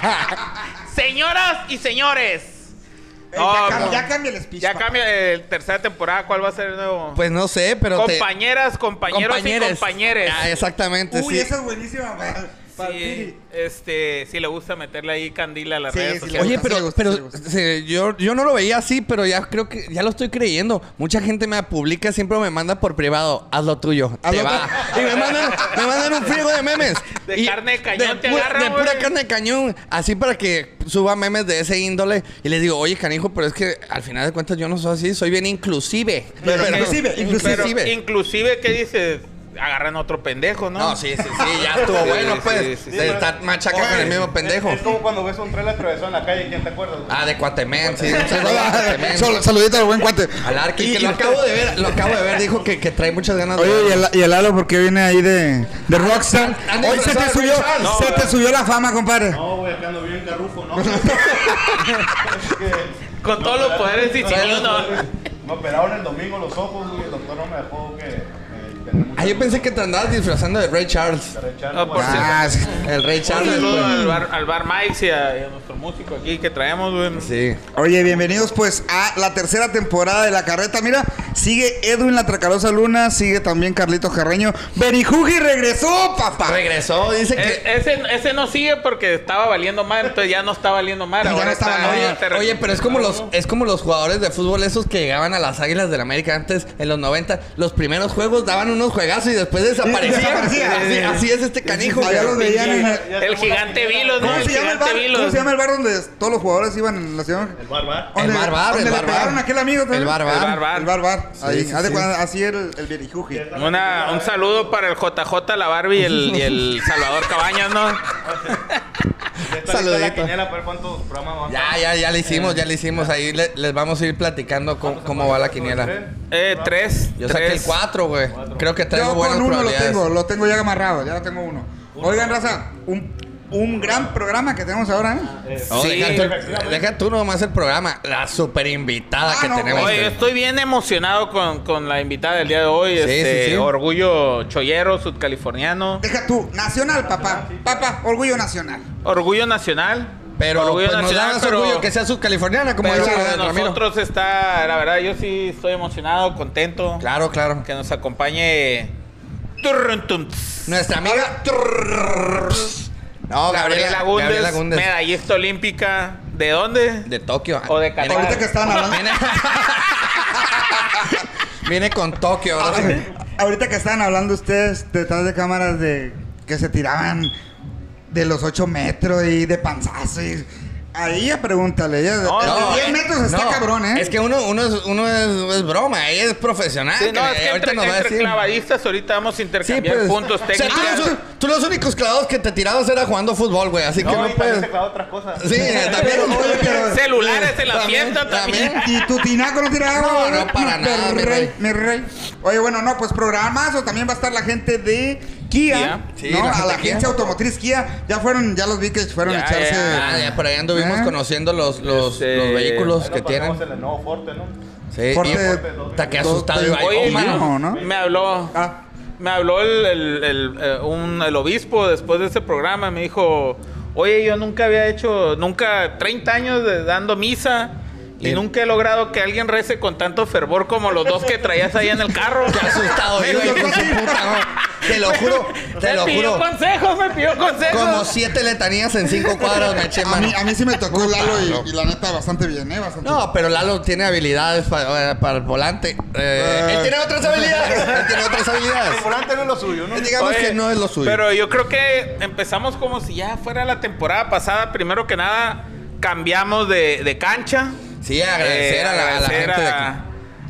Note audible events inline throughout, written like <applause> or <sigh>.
<laughs> Señoras y señores. Eh, ya, cam- no. ya cambia el speech. Ya papá. cambia eh, tercera temporada. ¿Cuál va a ser el nuevo? Pues no sé, pero te... compañeras, compañeros Compañeres. y compañeres. Ah, exactamente, Uy, sí. esa es buenísima. para Sí, este, sí le gusta meterle ahí candila a las Sí, redes sí, sociales. Oye, pero, gusta, pero yo, yo no lo veía así, pero ya creo que ya lo estoy creyendo. Mucha gente me publica, siempre me manda por privado, haz lo tuyo, Haz te lo va. Y me mandan, me mandan un friego de memes. De Y carne de cañón te agarran, De pura carne de cañón, así para que suba memes de ese índole. Y les digo, oye, canijo, pero es que al final de cuentas yo no soy así, soy bien inclusive. Pero Pero- inclusive, <laughs> Pero, inclusive. inclusive, ¿qué dices? Agarran otro pendejo, ¿no? No, sí, sí, sí, ya <laughs> estuvo Sí, bueno, sí, pues. sí, de sí. estar machaca con el mismo pendejo. Es, es como cuando ves un trailer atravesado en la calle, ¿quién te acuerdas? güey? Ah, de Cuatemén, sí. un saludo a <laughs> Cuatemén. Sal- Saludito al buen cuate. Al Arqui, que lo acabo de ver, lo acabo de ver, dijo que, que trae muchas ganas de Oye, y el, y el Lalo, ¿por qué viene ahí de, de Rockstar? anda Hoy se te subió. No, se te subió la fama, compadre. No, güey, acá ando bien carrufo, ¿no? <laughs> Es que- Con todos los poderes los ¿no? Me operaron el domingo los ojos, güey. El doctor no me dejó que. Ah, yo pensé que te andabas disfrazando de Ray Charles. Ah, por güey. Ah, sí. El Ray Un Charles. saludo pues. al bar, al bar Mike y a, y a nuestro músico aquí que traemos, güey. Sí. Oye, bienvenidos pues a la tercera temporada de La Carreta. Mira, sigue Edwin La Tracalosa Luna, sigue también Carlitos Carreño. Berijugi regresó, papá. Regresó, dice E- que. ese, ese no sigue porque estaba valiendo mal, entonces ya no está valiendo mal. Ya ahora no está está- valiendo. Oye, oye, pero es como los es como los jugadores de fútbol esos que llegaban a las Águilas del América antes en los 90, los primeros juegos daban unos juegazos y después desaparecían. Así, así es este canijo. Allá güey. los veían en el- Ya El gigante Vilos, ¿no? ¿Cómo El se llama el bar? Vilos. ¿Cómo se llama el bar donde todos los jugadores iban en la ciudad? El barbar. El ¿Dónde- bar bar, dónde el le bar pegaron a bar. aquel amigo también? El bar El bar. bar bar. El bar bar. Ahí, sí, sí. así era el, el. Una- un saludo para el JJ, la Barbie y el, y el <laughs> Salvador Cabañas, ¿no? <laughs> Saludito. programas Ya, ya, ya le hicimos, ya le hicimos. Ahí le- les vamos a ir platicando cómo, cómo va la quiniela. Eh, tres. Yo tres. saqué el 4, güey. Creo que Yo con uno lo tengo, lo tengo ya amarrado, ya lo tengo uno. Oigan, raza, un, un gran programa que tenemos ahora, ¿eh? Oh, Sí. deja, tú, deja tú nomás el programa. La super invitada Ah, que no, tenemos. Oye, estoy bien emocionado con, con la invitada del día de hoy. Sí, este, sí, sí. Orgullo chollero, sudcaliforniano. Deja tú, nacional, papá. Papá, orgullo nacional. Orgullo nacional. Pero orgullo pues, nos da más pero- orgullo que sea subcaliforniana, como dice Ramiro. nosotros está, la verdad, yo sí estoy emocionado, contento. Claro, claro. Que nos acompañe. Nuestra amiga. No, Gabriela Gabriela, Gundes, medallista olímpica. ¿De dónde? De Tokio. O de Qatar. Ahorita que estaban hablando. Viene, <laughs> Viene con Tokio. ahora sí. Ahorita que estaban hablando ustedes detrás de cámaras de que se tiraban de los 8 metros y de panzazo y ahí ya pregúntale, ella No, de no, 10 eh, metros está No, cabrón, ¿eh? Es que uno, uno, es, uno es, es broma, ella es profesional. Sí, no, que es que ahorita entre, nos va a entre decir. clavadistas ahorita vamos a Sí, intercambiar pues. puntos o sea, tú, técnicos. los, tú los únicos clavados que te tirabas era jugando fútbol, güey. Así que No, y puedes. se otras cosas. Sí, <laughs> también. Pero- <laughs> Celulares en la También, fiesta también. <laughs> Y tu tinaco no tira agua. No, no, para Mi nada, mi rey, rey. mi rey. Oye, bueno, no, pues programazo. También va a estar la gente de Kia. Kia. Sí, ¿no? la a la Kia. agencia automotriz Kia. Ya fueron, ya los vi que fueron a echarse. ya. Ah, ya por ahí anduvimos ¿Eh? conociendo los, los, Este, los vehículos Ahí que tienen. el nuevo Forte, ¿no? Sí, Forte- Está que asustado. Oye, Oh, me habló. Ah. Me habló el, el- el, eh, un- el obispo después de ese programa. Me dijo: Oye, yo nunca había hecho, nunca, 30 años de, dando misa. Y nunca he logrado que alguien rece con tanto fervor como los dos que traías ahí en el carro. Qué asustado hijo de su puta, no. Te lo juro, te me lo pidió juro. consejos, me pidió consejos. Como siete letanías en cinco cuadras me eché A mano. mí, a mí sí me tocó Lalo y, y la neta bastante bien, ¿eh? Bastante No, pero Lalo tiene habilidades pa- para, el volante. Eh, Eh. Él tiene otras habilidades. <laughs> Él tiene otras habilidades. El volante no es lo suyo, ¿no? Digamos Oye, que no es lo suyo. Pero yo creo que empezamos como si ya fuera la temporada pasada. Primero que nada, cambiamos de, de cancha. Sí, agradecer Eh, a, la, a la agradecer gente de a, aquí.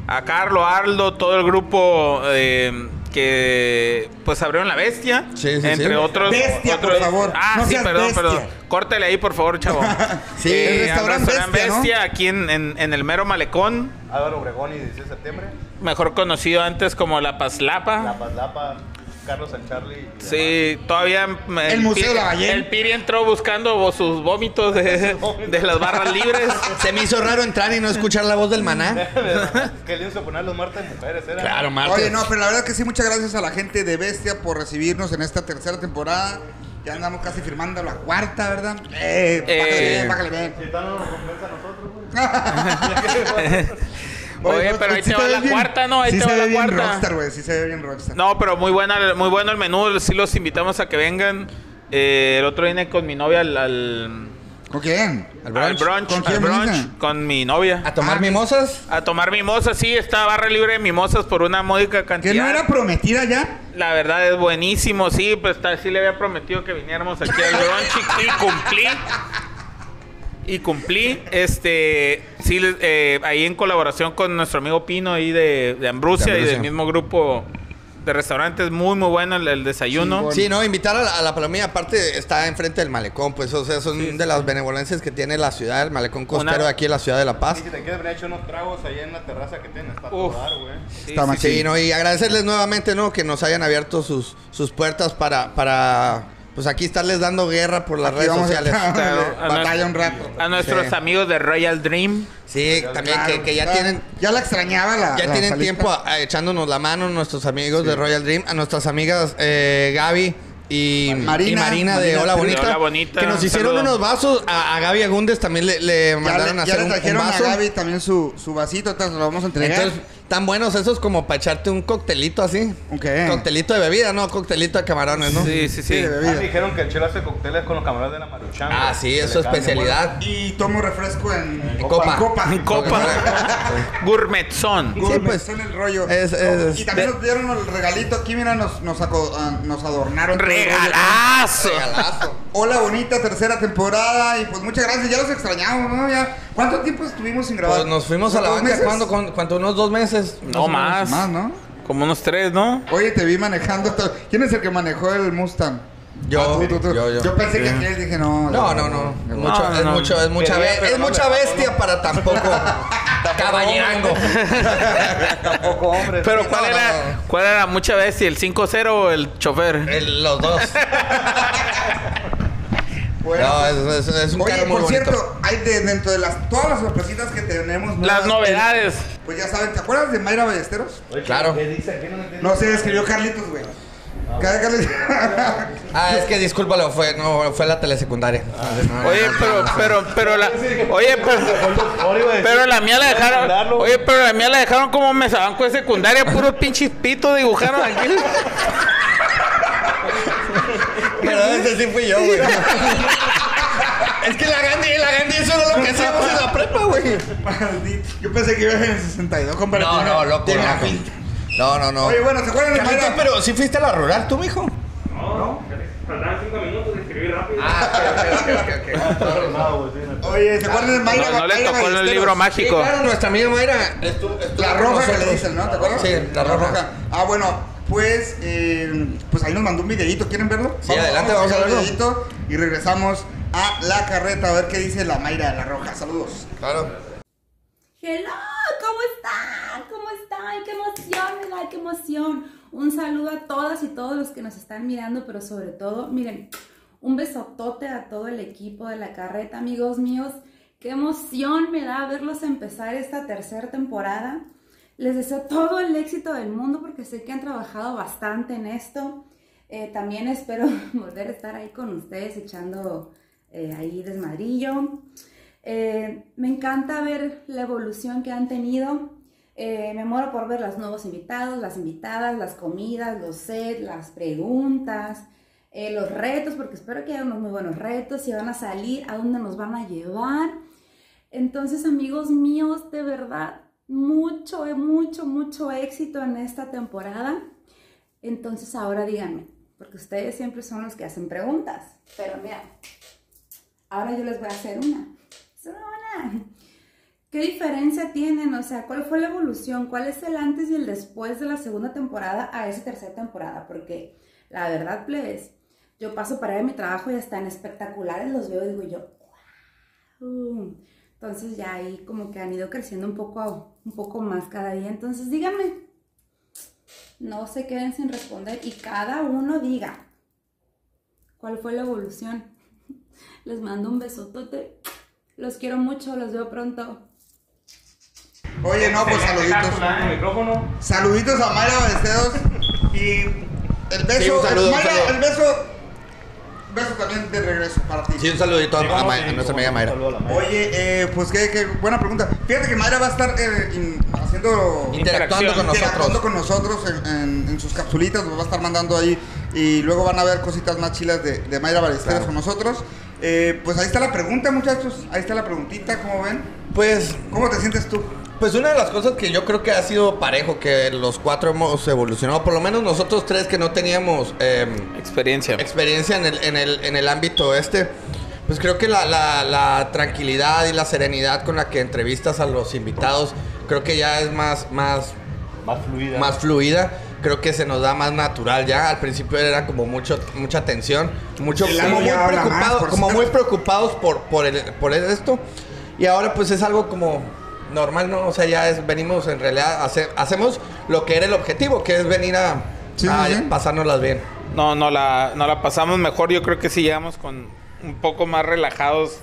a Carlos, Aldo, todo el grupo eh, que pues abrieron la bestia. Sí, sí, entre sí. otros. Bestia, por otros- favor. Ah, No sí, seas perdón, bestia. perdón. Córtele ahí, por favor, chavo. <laughs> Sí, Eh, el restaurante Bestia, ¿no? aquí en, en- en el mero malecón. Álvaro Obregón y 16 de septiembre. Mejor conocido antes como La Pazlapa. La Paz Lapa, Carlos San Charlie. y. Sí, todavía mm, El Museo de la Ballena. El Piri entró buscando sus vómitos de, <laughs> de las barras libres. <laughs> Se me hizo raro entrar y no escuchar la voz del maná. <laughs> que lienzo poner los martes de mujeres, era. Claro, Marta. Oye, no, pero la verdad que sí, muchas gracias a la gente de Bestia por recibirnos en esta tercera temporada. Ya andamos casi firmando la cuarta, ¿verdad? Eh, Eh, bájale bien, bájale bien. Si tal no nos compensa a nosotros, güey. Oye, pero ahí te va la bien- cuarta, ¿no? Ahí sí te se va ve la bien cuarta. rockstar, güey. Sí se ve bien rockstar. No, pero muy buena, muy bueno el menú. Sí los invitamos a que vengan. Eh, el otro vine con mi novia al, al, ¿Con quién? Al al brunch. brunch, ¿Con al quién brunch, viniste? con mi novia. A tomar Ah, mimosas. A tomar mimosas, sí, está barra libre de mimosas por una módica cantidad. ¿Que no era prometida ya? La verdad es buenísimo, sí, pues sí le había prometido que viniéramos aquí al brunch y, y cumplí. Y cumplí, este, sí, eh, ahí en colaboración con nuestro amigo Pino ahí de, de Ambrusia, De y del mismo grupo de restaurantes, muy muy bueno el, el desayuno. Sí, Sí, no, invitar a la, a la palomilla, aparte está enfrente del malecón, pues, o sea, son de las benevolencias que tiene la ciudad, el malecón costero Una- de aquí en la ciudad de La Paz. Y si te quieres a echar unos tragos ahí en la terraza que tienes, está Uf. todo güey. Sí, Está sí, más sí. Sí, no, y agradecerles nuevamente, ¿no? Que nos hayan abierto sus, sus puertas para, para, pues aquí estarles dando guerra por las Aquí redes vamos a- sociales. Claro, a Batalla nuestro- un rato. A nuestros Sí. amigos de Royal Dream. Sí, también que, que ya Claro, tienen, Ya la extrañaba la. ya la tienen salita. tiempo a- a echándonos la mano nuestros amigos de Royal Dream, a nuestras amigas eh, Gaby y Marina, y Marina de Marina Hola de Bonita, Hola Bonita, que nos hicieron saludo. unos vasos a, a Gaby Agundes también le, le Ya mandaron le, a ya hacer le un, un trajeron a. Gaby también su, su vasito, entonces lo vamos a entregar. Entonces, tan buenos esos como para echarte un coctelito así. ¿Un qué? Coctelito de bebida, no, coctelito de camarones, ¿no? Sí, sí, sí. Sí, de Ah, me dijeron que el chelo hace cócteles con los camarones de la Maruchan. Ah, sí, es su especialidad. Y tomo refresco en, En copa. En copa. En copa. <laughs> Gourmetzón. Gourmet, pues, son el rollo. es- es- y también nos dieron el regalito aquí, mira, nos, nos, aco- ah, nos adornaron. rollo. ¡Regalazo! Regalazo. Hola, bonita tercera temporada. Y pues muchas gracias, ya los extrañamos, ¿no? Ya, ¿Cuánto tiempo estuvimos sin grabar? Pues nos fuimos a la ¿Dos banca. ¿Cuándo? ¿Cuánto? ¿Unos dos meses? No más. Más, ¿no? Como unos tres, ¿no? Oye, te vi manejando. todo. ¿Quién es el que manejó el Mustang? Yo, Ah, tú, tú, tú. yo, yo. pensé que aquel dije, no. No, no, no. Es, No, mucho, no, es, no. mucho, es mucha, Quería, be- pero es mucha bestia para tampoco <laughs> caballerango. Tampoco, hombre. Pero Sí, ¿cuál no, era? no, no. ¿Cuál era mucha? ¿Si el 5-0 o el chofer? El- los dos. <laughs> Bueno, No, es, es- es un Oye, carro muy por bonito. cierto, hay de, dentro de las todas las sorpresitas que tenemos. Las nuevas, novedades. eh, Pues ya saben, ¿te acuerdas de Mayra Ballesteros? Claro. ¿Qué dice? ¿Qué no sé, escribió Carlitos, güey. Carlitos. <laughs> Ah, es que discúlpalo, fue, no, fue la telesecundaria. No, Oye, pero, pero, pero la. Oye, pero. Pero la mía la dejaron. Oye, pero la mía la dejaron como mesabanco de secundaria. Puros pinches pitos dibujaron aquí. <laughs> Ese sí fui yo, güey. <laughs> es que la Gandhi, la Gandhi, eso era lo que hacíamos en la prepa, güey. Maldito. Yo pensé que ibas en el 62, compadre. No, no, loco. Tiene la loco. pinta. No, no, no. Oye, bueno, ¿se acuerdan de Carlito, Mayra? pero sí fuiste a la rural, tú, mijo. Faltaban cinco minutos de escribir rápido. Ah, sí, no. Oye, ¿se acuerdan de Mayra? No, no le Mayra tocó el Ballesteros? libro Sí, mágico. claro, nuestra amiga Mayra La con roja que le dicen, ¿no? ¿Te acuerdas? Sí, la roja. Ah, bueno, pues, eh, pues ahí nos mandó un videito. ¿Quieren verlo? Sí, adelante, vamos a ver verlo. el videito y regresamos a la carreta a ver qué dice la Mayra de la Roja. Saludos. Claro. Hello, ¿cómo están? ¿Cómo están? ¡Qué emoción, me da! ¡Qué emoción! Un saludo a todas y todos los que nos están mirando, pero sobre todo, miren, un besotote a todo el equipo de la carreta, amigos míos. ¡Qué emoción me da verlos empezar esta tercera temporada! Les deseo todo el éxito del mundo porque sé que han trabajado bastante en esto. Eh, también espero <laughs> volver a estar ahí con ustedes echando eh, ahí desmadrillo. Eh, me encanta ver la evolución que han tenido. Me muero por ver los nuevos invitados, las invitadas, las comidas, los sets, las preguntas, los retos, porque espero que haya unos muy buenos retos, si van a salir, a dónde nos van a llevar. Entonces, amigos míos, de verdad, mucho, mucho, mucho éxito en esta temporada. Entonces, ahora díganme, porque ustedes siempre son los que hacen preguntas, pero mira, ahora yo les voy a hacer una. ¿Qué diferencia tienen? O sea, ¿cuál fue la evolución? ¿Cuál es el antes y el después de la segunda temporada a esa tercera temporada? Porque la verdad, plebes, yo paso para a mi trabajo y están espectaculares, los veo y digo yo, wow. Entonces ya ahí como que han ido creciendo un poco, un poco más cada día. Entonces díganme, no se queden sin responder y cada uno diga cuál fue la evolución. <laughs> Les mando un besotote. Los quiero mucho, los veo pronto. Oye, no, pues saluditos. Saluditos a Mayra Ballesteros <laughs> y el beso, Sí, un saludo, el, un Mayra, saludo. el beso beso también de regreso para ti. Sí, un saludito a, Sí, a Ma- sí, a nuestra amiga Mayra. a. Oye, eh, pues qué, qué buena pregunta. Fíjate que Mayra va a estar eh, in- haciendo Interactuando con interactuando nosotros. con nosotros en, en- en sus capsulitas, nos va a estar mandando ahí y luego van a ver cositas más chilas de, de Mayra Ballesteros con nosotros. Eh, pues ahí está la pregunta, muchachos. Ahí está la preguntita, ¿cómo ven? Pues, ¿Cómo te sientes tú? Pues una de las cosas que yo creo que ha sido parejo, que los cuatro hemos evolucionado, por lo menos nosotros tres que no teníamos em, Experiencia. experiencia en el, en el, en el ámbito este, pues creo que la, la- la tranquilidad y la serenidad con la que entrevistas a los invitados, creo que ya es más, más, Más fluida. más fluida. Creo que se nos da más natural ya. Al principio era como mucho, mucha tensión, mucho, como muy más, como muy preocupados por, por, el, por esto. Y ahora pues es algo como normal, ¿no? O sea, ya es, venimos en realidad, hace- hacemos lo que era el objetivo, que es venir a, Sí, a sí, sí. pasárnoslas bien. No, no la, no la pasamos mejor. Yo creo que sí llegamos con un poco más relajados.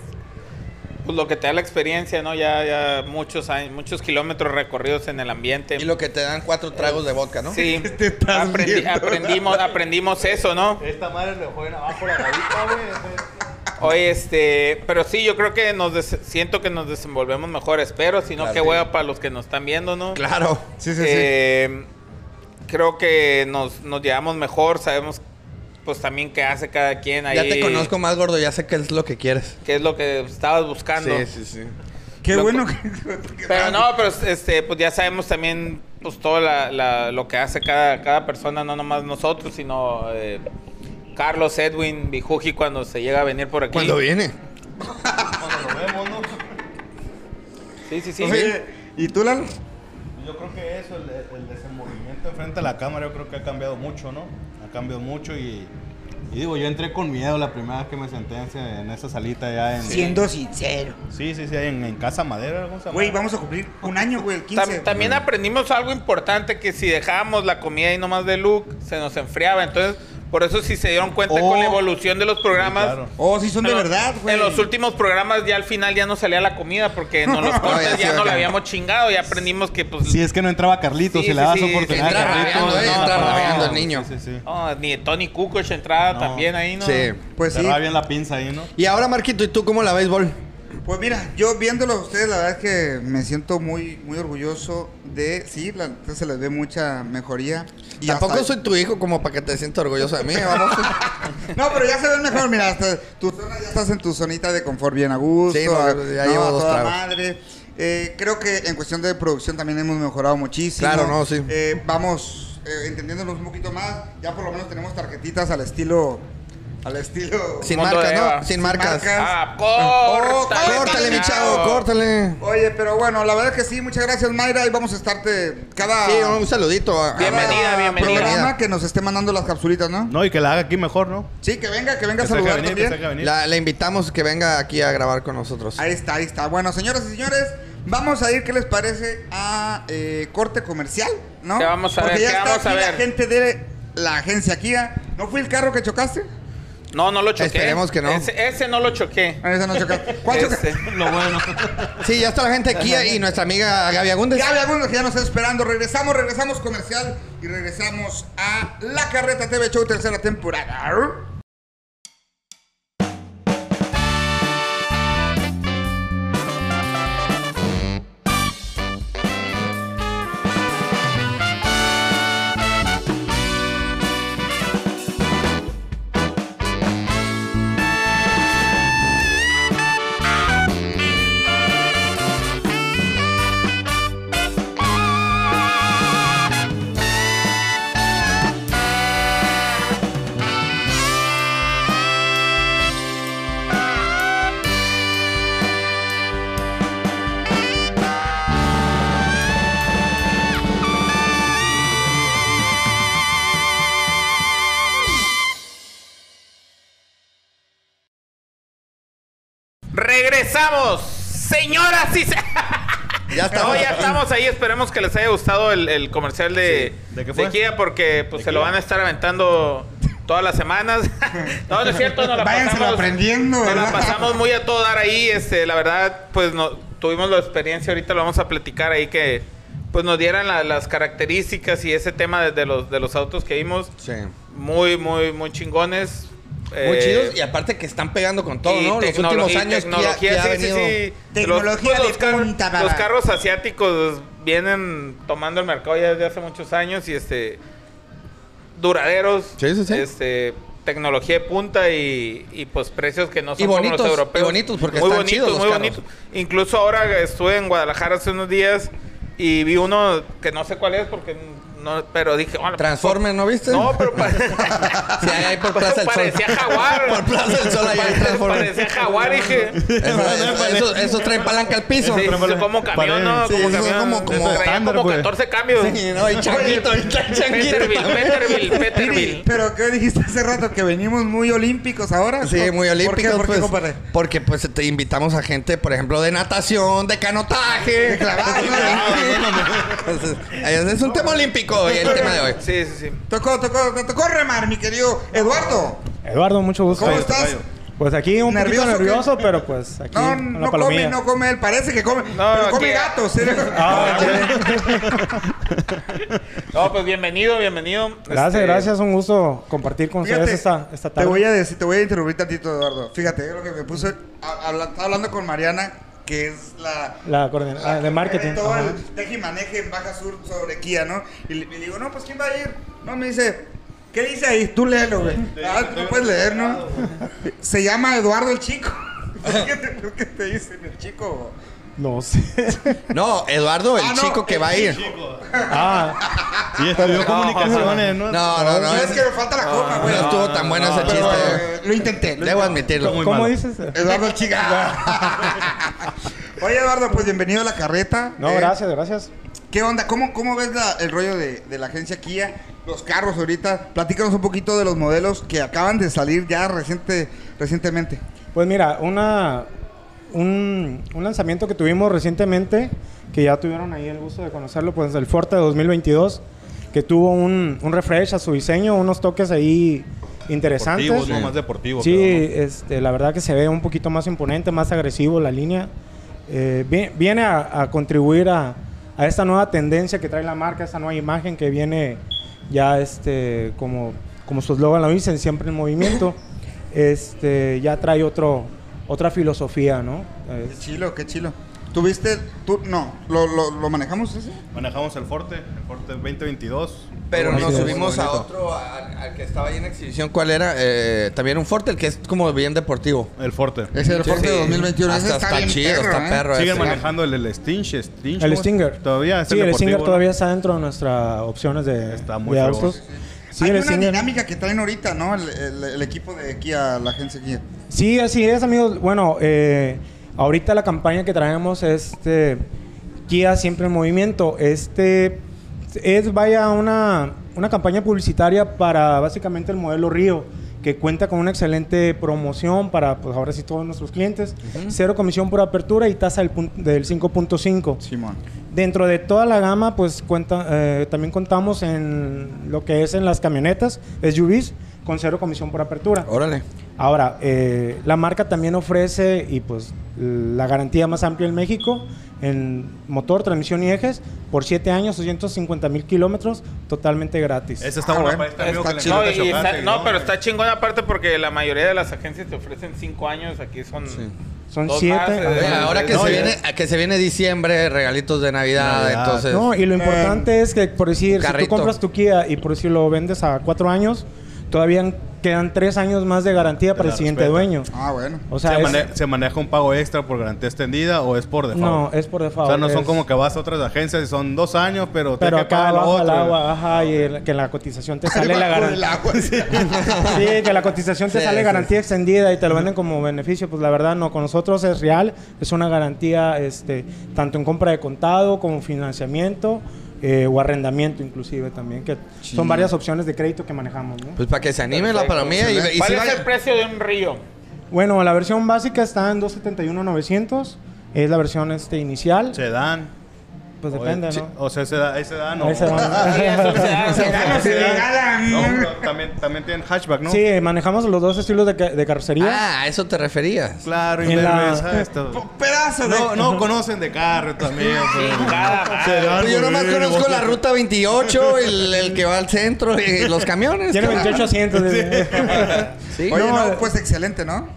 Pues lo que te da la experiencia, ¿no? Ya, ya muchos años, muchos kilómetros recorridos en el ambiente. Y lo que te dan cuatro tragos de vodka, ¿no? Sí, <laughs> te estás aprendi- viendo? aprendimos, aprendimos eso, ¿no? Esta madre le juegan abajo la güey. Oye, este, pero sí, yo creo que nos des- siento que nos desenvolvemos mejor, espero, si no, Claro, qué sí. hueva para los que nos están viendo, ¿no? Claro. Sí, sí, Eh, Creo que nos, nos llevamos mejor, sabemos pues también qué hace cada quien ahí. Ya te conozco más gordo, ya sé qué es lo que quieres. Qué es lo que estabas buscando. Sí, sí, sí. sí. Qué bueno que... que- <laughs> Pero no, pero este, pues ya sabemos también pues todo la- la- lo que hace cada, cada persona, no nomás nosotros, sino eh, Carlos, Edwin, Bijuji cuando se llega a venir por aquí. Cuando viene. Cuando lo vemos, ¿no? Sí, sí, sí. Oye, ¿y tú, Lalo? Yo creo que eso, el, el desenvolvimiento enfrente a la cámara, yo creo que ha cambiado mucho, ¿no? Ha cambiado mucho y, y digo, yo entré con miedo la primera vez que me senté en, esa salita ya en... Siendo sincero. Sí, sí, sí, en, en Casa Madera. Güey, vamos a cumplir un año, güey, el 15. Tam- también aprendimos algo importante que si dejábamos la comida ahí nomás de Luke, se nos enfriaba. Entonces, por eso si se dieron cuenta Oh. con la evolución de los programas. Sí, claro. Oh, sí, son de los- verdad, güey. En los últimos programas ya al final ya no salía la comida porque no los <laughs> cortes ya sí, no la habíamos chingado. Ya aprendimos que pues... Si es que no entraba Carlitos, Sí, si le sí, das sí, oportunidad entra a Carlitos. rabiando, eh, entra no, rabiando el niño. Sí, sí, sí. no, ni Tony Kukoc entrada No. también ahí, ¿no? Sí. Pues sí. Bien la pinza ahí, ¿no? Y ahora, Marquito, ¿y tú cómo la béisbol? Pues mira, yo viéndolo a ustedes, la verdad es que me siento muy, muy orgulloso de... Sí, la, se les ve mucha mejoría. Y Tampoco hasta- soy tu hijo como para que te sientas orgulloso de mí, vamos. <laughs> No, pero ya se ven mejor, mira, hasta tu zona, ya estás en tu zonita de confort bien a gusto. Sí, no, ya no, llevo dos toda madre. Eh, creo que en cuestión de producción también hemos mejorado muchísimo. Claro, no, sí. Eh, vamos eh, entendiéndonos un poquito más. Ya por lo menos tenemos tarjetitas al estilo... Al estilo... Sin marcas, ¿no? Sin Sin marcas. marcas. Ah, Oh, córtale, Córtale, mi chavo, córtale. Oye, pero bueno, la verdad es que sí, muchas gracias Mayra y vamos a estarte cada, Sí, un saludito. a- a- Bienvenida, cada bienvenida. programa que nos esté mandando las capsulitas, ¿no? No, y que la haga aquí mejor, ¿no? Sí, que venga, que venga a Que deje saludar venir, que también. venir. La, le invitamos que venga aquí a grabar con nosotros. Ahí está, ahí está. Bueno, señoras y señores, vamos a ir, ¿qué les parece? A eh, corte comercial, ¿no? ¿Qué vamos a Porque ver? ya ¿Qué está vamos a aquí la ver? gente de la agencia Kia. ¿No fue el carro que chocaste? No, no lo choqué. Esperemos que no. Ese, ese no lo choqué. Ese no chocaste. ¿Cuál? Ese. Lo bueno. <laughs> Sí, ya está la gente aquí y nuestra amiga Gaby Agúndez. Había algunos que ya nos están esperando. Regresamos, regresamos comercial y regresamos a La Carreta TV Show tercera temporada. Regresamos, señoras y se- <laughs> Ya estamos No, ya estamos ahí. Esperemos que les haya gustado el, el comercial de, Sí. ¿De qué fue? Kia porque pues ¿De se lo Kia? van a estar aventando todas las semanas. <laughs> no, no es cierto, no la Váyanselo pasamos. aprendiendo, nos la pasamos muy a <laughs> todo dar ahí. Este, la verdad, pues no, tuvimos la experiencia. Ahorita lo vamos a platicar ahí que pues nos dieran la- las características y ese tema de, de los de los autos que vimos Sí. muy, muy, muy chingones. Muy eh, chidos y aparte que están pegando con todo, ¿no? Los últimos años tecnología, Kia sí, sí, sí. Tecnología Los- de carros- punta, Los baba. carros asiáticos vienen tomando el mercado ya desde hace muchos años y este duraderos. Sí, sí, sí. Este tecnología de punta y, y, pues precios que no son Y como los europeos. y bonitos, porque muy están bonitos, chidos los muy bonitos. Incluso ahora estuve en Guadalajara hace unos días y vi uno que no sé cuál es porque no, pero dije, bueno, Transformer, ¿no viste? No, pero <laughs> Sí, ahí hay por Plaza del Sol. parecía jaguar. Por Plaza del Sol ahí hay Transformer. Parecía jaguar, dije. Eso, eso, trae palanca al piso. Sí, sí, como camión, ¿no? Sí, como camión. como- como Traía estándar, como pues. 14 cambios. Sí, no, y changuito, y changuito Peterbilt, también. Peterbilt, Peterbilt. Pero ¿qué dijiste hace rato? Que venimos muy olímpicos ahora. Sí, muy ¿Por qué? olímpicos. ¿Por qué, pues, compadre? porque pues te invitamos a gente, por ejemplo, de natación, de canotaje. De <laughs> es es un tema olímpico y el tema de hoy. Sí, sí, sí. Tocó, tocó, te tocó remar, mi querido Eduardo. Eduardo, mucho gusto. ¿Cómo estás? Pues aquí un ¿Nervioso poquito qué? nervioso, pero pues aquí No, la no palomilla. come, no come él. Parece que come. No, pero come que- gatos. ¿eh? <laughs> Ah, <laughs> <laughs> No, pues bienvenido, bienvenido. Gracias, Este, gracias. Un gusto compartir con Fíjate, ustedes esta, esta Te tarde. voy a decir, te voy a interrumpir tantito, Eduardo. Fíjate, yo lo que me puse, habla- estaba hablando con Mariana, que es la... La coordina- ah, de marketing. Todo Ajá. el teje y maneje en Baja Sur sobre Kia, ¿no? Y le, digo, no, pues ¿quién va a ir? No, me dice, ¿qué dice ahí? Tú léelo, güey. Ah, tú no puedes leer, ¿no? <laughs> Se llama Eduardo el Chico. <laughs> ¿Qué te, qué te dicen el chico? No sé. <laughs> No, Eduardo, el Ah, no, chico que el va a ir. ah, Y estudió comunicaciones, ¿no? No, no, no. No, es es- que me falta la coma, güey. No estuvo tan bueno ese Pero, chiste. eh, lo intenté. lo Debo admitirlo. Muy ¿Cómo malo. dices? Eduardo el Chico. <laughs> Oye, Eduardo, pues bienvenido a la carreta. No, Eh, gracias, gracias. ¿Qué onda? ¿Cómo, cómo ves la- el rollo de, de la agencia Kia? Los carros ahorita. Platícanos un poquito de los modelos que acaban de salir ya reciente, recientemente. Pues mira, una, un, un lanzamiento que tuvimos recientemente, que ya tuvieron ahí el gusto de conocerlo, pues el Forte 2022, que tuvo un, un refresh a su diseño, unos toques ahí interesantes. Deportivos, ¿no? Más deportivos. Sí, creo, este, la verdad que se ve un poquito más imponente, más agresivo la línea. Eh, vi- viene a, a contribuir a, a esta nueva tendencia que trae la marca, esta nueva imagen que viene ya este, como, como su eslogan lo dicen, siempre en movimiento. Este, ya trae otro, otra filosofía, ¿no? Qué chilo, qué chilo. ¿Tuviste? Tú, no, ¿lo, lo, lo manejamos ese? Manejamos el Forte, el Forte 2022. Pero nos subimos a otro, al, al que estaba ahí en exhibición. ¿Cuál era? Eh, también un Forte, el que es como bien deportivo. El Forte. Ese es el Forte Sí. 2021. Ese Hasta está, está bien chido, perro, está ¿eh? perro. Siguen ese. manejando el, el Stinch, Stinch, el. Stinger. Todavía es sí, el Stinger todavía está dentro de nuestras opciones de, Está muy de. Sí, Hay una dinámica que traen ahorita, ¿no? El, el- el equipo de Kia, la agencia Kia. Sí, así es, amigos. Bueno, eh, ahorita la campaña que traemos es este, Kia siempre en movimiento. Este es, vaya, una, una campaña publicitaria para básicamente el modelo Río, que cuenta con una excelente promoción para, pues ahora sí, todos nuestros clientes. Cero comisión por apertura y tasa del, del 5.5. Simón. Dentro de toda la gama, pues cuenta, eh, también contamos en lo que es en las camionetas, SUVs, con cero comisión por apertura. Órale. Ahora, eh, la marca también ofrece y pues la garantía más amplia en México en motor, transmisión y ejes por 7 años, 250 mil kilómetros, totalmente gratis. Ese está Ah, bueno amigo Está chido. No, está- no, pero está chingón aparte porque la mayoría de las agencias te ofrecen 5 años, aquí son... Son dos 7. más, eh, ahora que, No, se ya. viene, que se viene diciembre, regalitos de Navidad, Navidad. entonces... No, y lo importante es que, por decir, si tú compras tu Kia y por decir lo vendes a 4 años, todavía quedan 3 años más de garantía para el siguiente respeta. dueño. Ah, bueno. O sea, ¿Se, es- mane- se maneja un pago extra por garantía extendida o es por default? no, es por O default. sea, no son es- como que vas a otras agencias y son dos años, pero, Pero que acá el otro. agua, ajá, y el- que la cotización te <laughs> sale la garantía. agua, sí. <laughs> Sí, que la cotización te Sí, sale sí, garantía extendida y te lo venden como beneficio. Pues la verdad no, con nosotros es real, es una garantía este, tanto en compra de contado como financiamiento eh, o arrendamiento inclusive también, que son varias opciones de crédito que manejamos. ¿no? Pues para que se anime la palomilla y, y ¿Cuál si es vaya- el precio de un río? Bueno, la versión básica está en 271.900, es la versión este, inicial. Se dan. Pues depende, ¿no? O sea, ese da, ese da, no. Ahí se van. <laughs> Sí, eso se da, eso se da. No se regalan. No, pero también, también tienen hatchback, ¿no? Sí, manejamos los dos estilos de, ca- de carrocería. Ah, a eso te referías. Claro, y En la- <laughs> esto. Pedazo de. No, no conocen de carro también. Pues yo nomás conozco la ruta 28, el, el que va al centro y los camiones. Tiene cabrón. 28 asientos. Sí. Oye, No, no, eh. pues excelente, ¿no?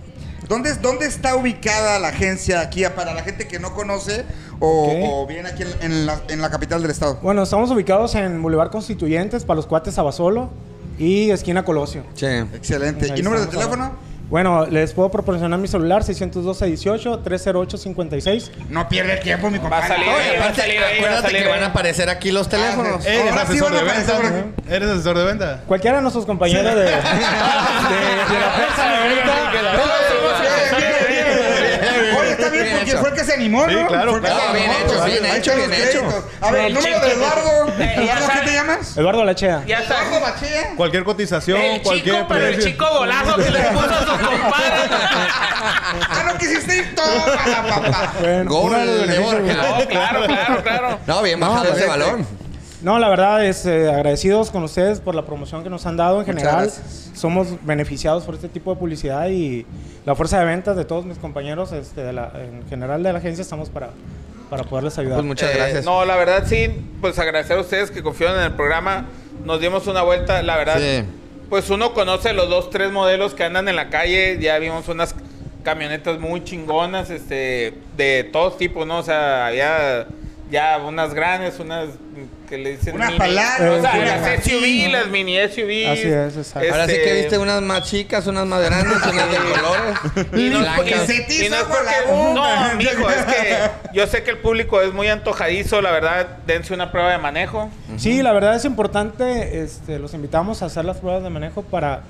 ¿Dónde, ¿Dónde está ubicada la agencia Kia para la gente que no conoce o, viene aquí en, en la, en la capital del estado? Bueno, estamos ubicados en Boulevard Constituyentes, para los cuates Abasolo y esquina Colosio. Sí. Excelente. ¿Y número de teléfono? Bueno, les puedo proporcionar mi celular 612-18-308-56. No pierde el tiempo, mi Va a compadre. salir No, va a salir va a acuérdate salir que van a aparecer aquí los teléfonos. Ah, ¿Eres Ahora sí asesor van a aparecer. ¿Eres asesor de venta? Cualquiera de nuestros compañeros de, de, de la fuerza está bien Bien porque hecho. fue el que se animó, ¿no? Sí, claro, Fue claro. se Bien animó, hecho, pues, bien hecho, bien hecho. A ver, El número de Eduardo. Eduardo, ¿qué te llamas? Eduardo Lachea. Ya está. Eduardo Bachea. Cualquier cotización, El cualquier chico, pero el chico golazo que le puso a sus compadres. Ah, no quisiste ir todo la papá. Gol de Borja. No, claro, claro, claro. No, bien bajado ese balón. No, la verdad es eh, agradecidos con ustedes por la promoción que nos han dado en Muchas general. gracias. Somos beneficiados por este tipo de publicidad y la fuerza de ventas de todos mis compañeros, este, de la- en general de la agencia, estamos para, para poderles ayudar. Pues muchas Eh, gracias. No, la verdad sí, pues agradecer a ustedes que confiaron en el programa. Nos dimos una vuelta, la verdad. Sí. Pues uno conoce los dos, tres modelos que andan en la calle. Ya vimos unas camionetas muy chingonas, este, de todos tipos, ¿no? O sea, había ya unas grandes, unas que le dicen Unas mini. palacas, o sea, las SUV, ¿no? las mini SUV. Así es, exacto. Ahora sí Este, que viste unas más chicas, unas más grandes, unas de colores. Y no, y- Se te y no hizo es agua porque- la boca. no, mijo, es que yo sé que el público es muy antojadizo, la verdad, dense una prueba de manejo. Sí, la verdad es importante, este, los invitamos a hacer las pruebas de manejo para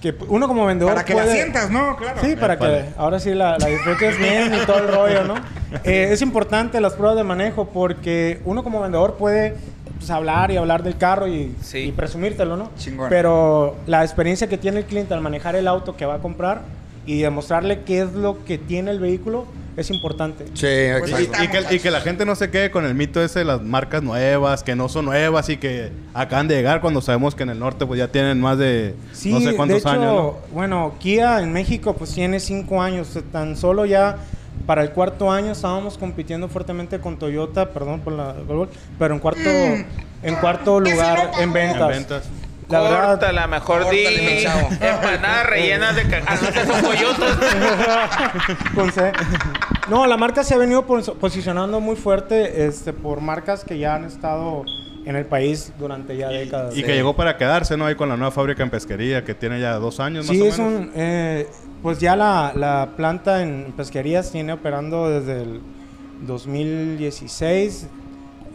que uno como vendedor Para que la sientas, ¿no? Claro. Sí, para que vale. ahora sí la, la disfrutes bien y todo el rollo, ¿no? <laughs> Eh, es importante las pruebas de manejo porque uno como vendedor puede pues, hablar y hablar del carro y, Sí. y presumírtelo, ¿no? Chingón. Pero la experiencia que tiene el cliente al manejar el auto que va a comprar y demostrarle qué es lo que tiene el vehículo es importante. Sí, Pues Y, ahí exacto. y que, y que la gente no se quede con el mito ese de las marcas nuevas, que no son nuevas y que acaban de llegar cuando sabemos que en el norte pues ya tienen más de Sí, no sé cuántos de hecho, años. ¿no? bueno, Kia en México pues tiene cinco años. Tan solo ya para el cuarto año estábamos compitiendo fuertemente con Toyota, perdón por la pero en cuarto, en cuarto Ese lugar en ventas. En ventas. La verdad, Córtala, mejor di <laughs> empanadas rellenas de ca- Ah, no, esas son coyotes. <laughs> con C. No, la marca se ha venido pos- posicionando muy fuerte este, por marcas que ya han estado en el país durante ya décadas. Y que llegó para quedarse, ¿no? Ahí con la nueva fábrica en pesquería que tiene ya dos años Sí, más es o menos. un... eh, pues ya la, la planta en pesquerías tiene operando desde el 2016,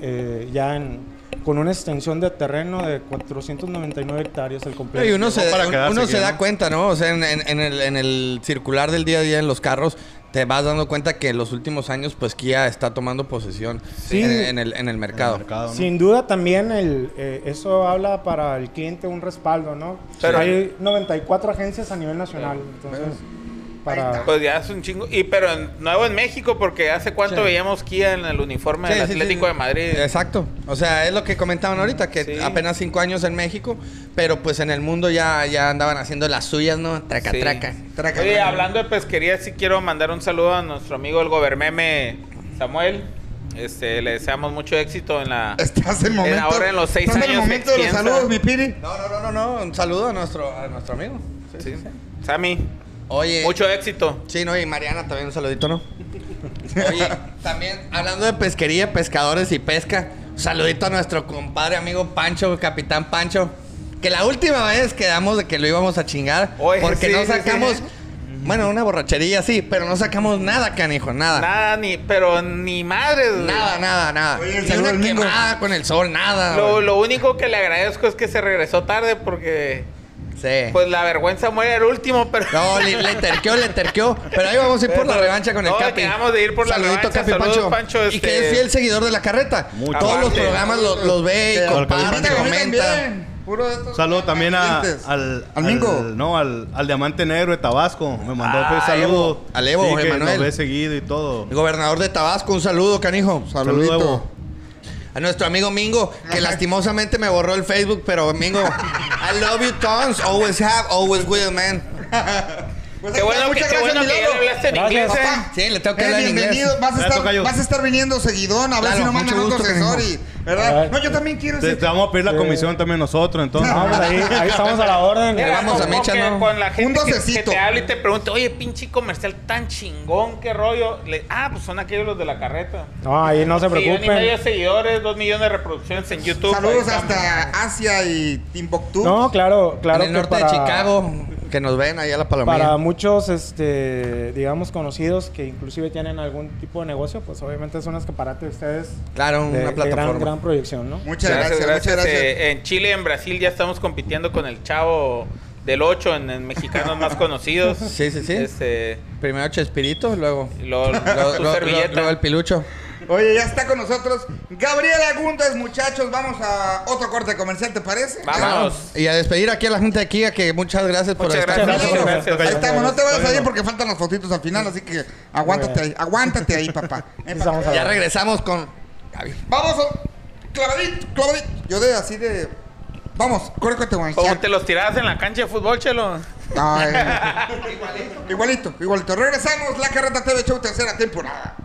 eh, ya en- con una extensión de terreno de 499 hectáreas el completo. Y uno se, para un- uno se da cuenta, ¿no? O sea, en, en- en el, en el circular del día a día en los carros, te vas dando cuenta que en los últimos años, pues Kia está tomando posesión Sí. en, en el, en el En mercado. el mercado, ¿no? Sin duda también el, eh, eso habla para el cliente un respaldo, ¿no? Pero- Hay 94 agencias a nivel nacional, entonces para... Pues ya es un chingo. Y pero en- nuevo en México, porque hace cuánto Sí. veíamos Kia en el uniforme Sí, del sí, Atlético sí. de Madrid. Exacto. O sea, es lo que comentaban ahorita, que Sí. apenas cinco años en México, pero pues en el mundo ya, ya andaban haciendo las suyas, ¿no? Traca, Sí. traca. Traca, Oye, traca. hablando de pesquería, sí quiero mandar un saludo a nuestro amigo el gobernmeme Samuel. Este, le deseamos mucho éxito en la. Estás en momento. ahora en los seis en el años momento de los piensa. saludos, mi Piri. No, no, no, no, no. Un saludo a nuestro, a nuestro amigo. Sí. Sammy, Oye. mucho éxito. Sí, no, y Mariana también un saludito, ¿no? Oye, también hablando de pesquería, pescadores y pesca, un saludito a nuestro compadre amigo Pancho, capitán Pancho, que la última vez quedamos de que lo íbamos a chingar Oye, porque sí, no sacamos, sí. bueno, una borrachería sí, pero no sacamos nada, canijo, nada. Nada, ni, pero ni madre. güey. Nada, nada, nada. Oye, Ni una quemada con el sol, nada. Lo único que le agradezco es que se regresó tarde porque, Sí. pues, la vergüenza muere el último, pero. No, le, le terqueó, le terqueó. Pero ahí vamos a ir por la revancha con el no, Capi. quedamos de ir por la Saludito, revancha. Capi Saludos, Pancho. Pancho, Y este- que es fiel seguidor de la carreta. Mucho. Todos los programas lo- los ve y comparte, comenta. también. Puro de Saludo también a- al, Al Mingo. no, al, al Diamante Negro de Tabasco. Me mandó Ah, un saludo. Al Evo, Sí, que nos ve seguido y todo. El gobernador de Tabasco, un saludo, canijo. Saludo, Saludito. Evo. A nuestro amigo Mingo, que lastimosamente me borró el Facebook, pero Mingo, <laughs> I love you tons, always have, always will, man. <laughs> Pues Qué bueno, que, muchas qué bueno gracias, que ya hablaste en Gracias, inglés, eh. Papá. Sí, le tengo que Eh, hablar en inglés. bienvenido, vas a, estar, vas a estar viniendo seguidón, a ver Claro, si no mucho mandan otro gusto, asesor y, ¿verdad? No, yo también quiero Te, te vamos a pedir la Sí. comisión también nosotros, entonces. No, pues ahí, ahí estamos a la orden. Mira, Vamos a como Mecha, que ¿no? Con la gente Un que, que docecito. te habla y te pregunta, oye, pinche comercial tan chingón, qué rollo. Le- ah, pues son aquellos los de la carreta. No, ahí no se Millón y medio de seguidores, dos millones de reproducciones en YouTube. Saludos Ahí estamos. hasta Asia y Timbuktu. No, claro, claro. en el que norte para- de Chicago, que nos ven ahí a la palomilla. Para muchos, este, digamos, conocidos que inclusive tienen algún tipo de negocio, pues obviamente es un escaparate de ustedes Claro, de, una de gran, plataforma. gran proyección, ¿no? Muchas Gracias, gracias, gracias. muchas gracias. Eh, en Chile, en Brasil ya estamos compitiendo con el chavo del 8 en, en mexicanos más conocidos. <laughs> Sí, sí, sí. Este, Primero Chespirito, luego, lo, luego <laughs> el pilucho. Oye, ya está con nosotros Gabriela Gundes, muchachos. Vamos a otro corte comercial, ¿te parece? Vámonos. Y a despedir aquí a la gente de aquí, a que muchas gracias por Muchas estar gracias. con Gracias, nosotros. gracias. Ahí estamos, no te vayas ahí porque faltan las fotitos al final, así que aguántate ahí, aguántate ahí, papá. <laughs> Estamos papá. Ya regresamos con Gaby. Vamos, a- clavadito, clavadito. Yo de así de. Vamos, corre con Como te los tirabas en la cancha de fútbol, chelo. Ay, <laughs> igualito, igualito. Regresamos, La Carreta TV Show, tercera temporada.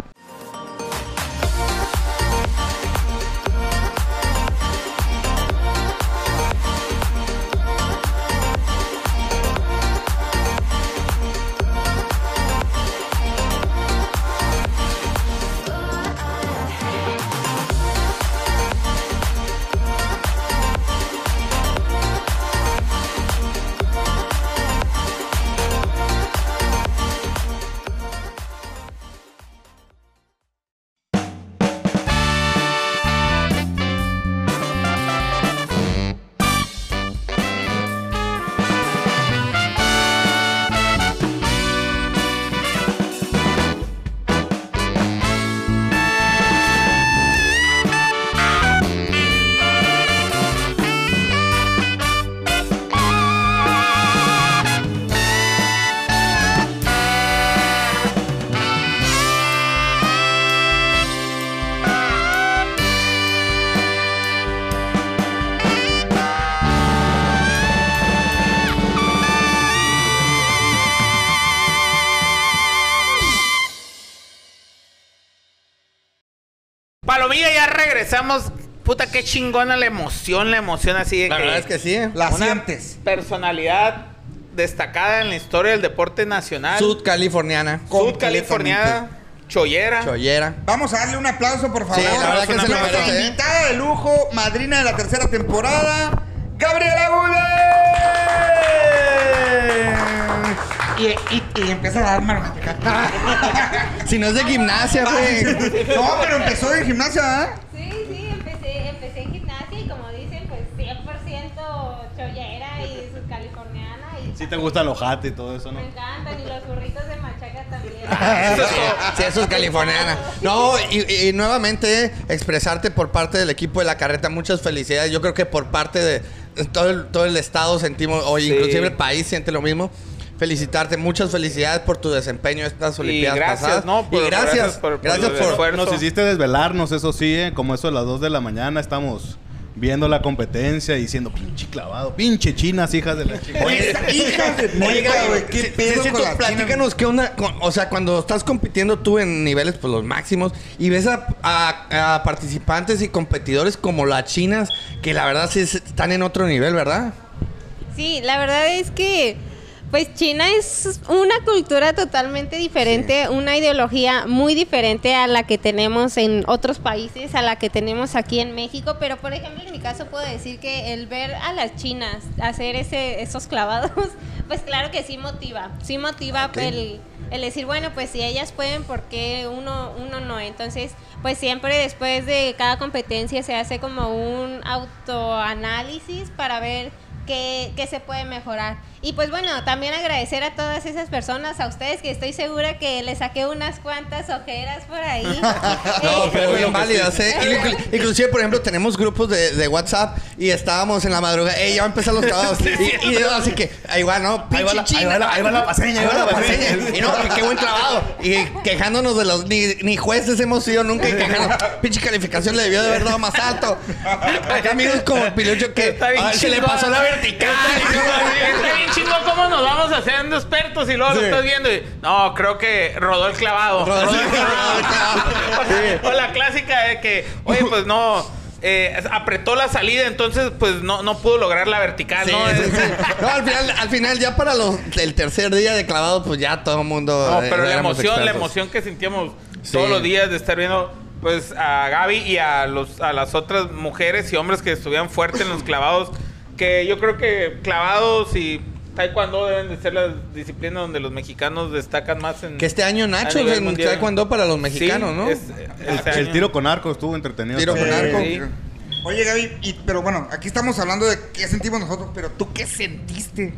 Ya regresamos. Puta, qué chingona la emoción, la emoción así de La que verdad es que sí. ¿eh? La una sientes. personalidad destacada en la historia del deporte nacional. Sudcaliforniana. Sudcaliforniana, chollera. Chollera. Vamos a darle un aplauso, por favor. Sí, la verdad que se lo Nuestra merece, ¿eh? invitada de lujo, madrina de la tercera temporada, Gabriela Gulles. Y, y, y empieza a dar marmatica. <laughs> Si no es de gimnasia, <laughs> güey. no, pero empezó en gimnasia, ¿eh? Sí, sí, empecé, empecé en gimnasia y como dicen, pues 100% chollera y subcaliforniana y Sí te gustan los jates y todo eso, ¿no? me encantan y los burritos de machaca también. <laughs> Sí, eso es californiana. No, y, y nuevamente expresarte por parte del equipo de la carreta muchas felicidades. Yo creo que por parte de todo el, todo el estado sentimos, o Sí. inclusive el país siente lo mismo. Felicitarte, muchas felicidades por tu desempeño en estas Y Olimpiadas gracias, pasadas. ¿no? Por- y gracias, gracias por- por gracias el por, esfuerzo. Nos hiciste desvelarnos, eso sí, ¿eh? como eso a las 2 de la mañana estamos viendo la competencia y diciendo, pinche clavado, pinche chinas, hijas de la <laughs> chica. Oye, Hijas de Gaby, güey, qué pedo con tú la platícanos qué onda, con- o sea, cuando estás compitiendo tú en niveles pues los máximos y ves a, a- a participantes y competidores como las chinas que la verdad sí es- están en otro nivel, ¿verdad? Sí, la verdad es que pues China es una cultura totalmente diferente, una ideología muy diferente a la que tenemos en otros países, a la que tenemos aquí en México, pero por ejemplo en mi caso puedo decir que el ver a las chinas hacer ese, esos clavados, <laughs> pues claro que sí motiva, sí motiva el, el decir, bueno, pues si ellas pueden, ¿por qué uno, uno no? Entonces, pues siempre después de cada competencia se hace como un autoanálisis para ver qué, qué se puede mejorar. Y pues bueno, también agradecer a todas esas personas, a ustedes que estoy segura que les saqué unas cuantas ojeras por ahí. <laughs> No, Eh, pero bien válidas, ¿eh? Inclu- <laughs> Inclusive, por ejemplo, tenemos grupos de, de WhatsApp y estábamos en la madrugada. ¡Ey, ya van a empezar los clavados! <laughs> Y, y yo así que, ahí va, ¿no? Ahí va la- ahí va la- ahí va la paseña, ahí va la paseña. Y no, que qué buen clavado. Y quejándonos de los... Ni, ni jueces hemos sido nunca y quejándonos. Pinche calificación le debió de haber dado más alto. Acá amigos como el pilucho que Está bien a ver, se le pasó la vertical. Chingón cómo nos vamos haciendo expertos y luego lo estás viendo y... No, creo que rodó el clavado. Rodó el clavado. <laughs> o la clásica de que, oye, pues no... eh, apretó la salida, entonces pues no, no pudo lograr la vertical, Sí, ¿no? sí, Es- sí. No, al final, al final ya para los, el tercer día de clavado, pues ya todo el mundo. No, eh, pero la emoción, la emoción que sentíamos todos los días de estar viendo pues a Gaby y a los a las otras mujeres y hombres que estuvieran fuertes en los clavados, que yo creo que clavados y taekwondo deben de ser las disciplinas donde los mexicanos destacan más en Que este año Nacho nivel en taekwondo para los mexicanos, Sí, ¿no? es- este El tiro con arco estuvo entretenido. Tiro con arco. Sí. Oye, Gaby, y- pero bueno, aquí estamos hablando de qué sentimos nosotros, pero tú qué sentiste?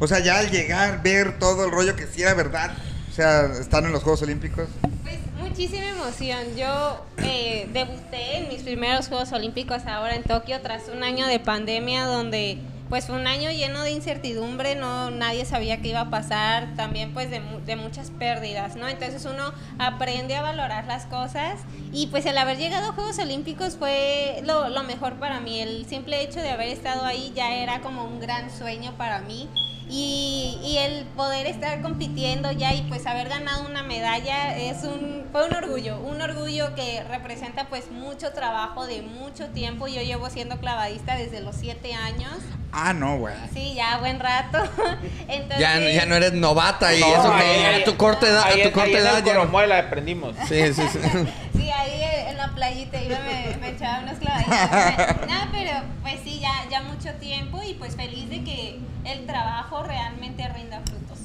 O sea, ya al llegar, ver todo el rollo que sí era verdad, o sea, están en los Juegos Olímpicos. Pues muchísima emoción. Yo eh, debuté en mis primeros Juegos Olímpicos ahora en Tokio tras un año de pandemia donde pues fue un año lleno de incertidumbre, no nadie sabía qué iba a pasar, también pues de, de muchas pérdidas, ¿no? Entonces uno aprende a valorar las cosas y pues el haber llegado a Juegos Olímpicos fue lo, lo mejor para mí, el simple hecho de haber estado ahí ya era como un gran sueño para mí y, y el poder estar compitiendo ya y pues haber ganado una medalla es un fue un orgullo, un orgullo que representa pues mucho trabajo de mucho tiempo. Yo llevo siendo clavadista desde los siete años, Ah, no, güey. sí, ya buen rato. <laughs> Entonces, Ya, ya no eres novata y No, eso ahí- que ahí- a tu corta edad, ahí- a tu corta edad el ya no- Coromuela aprendimos. Sí, sí, sí. <laughs> Sí, ahí en la playita iba, me, me echaba unos clavaditos. <laughs> No, pero pues sí, ya, ya mucho tiempo y pues feliz de que el trabajo realmente rinda frutos.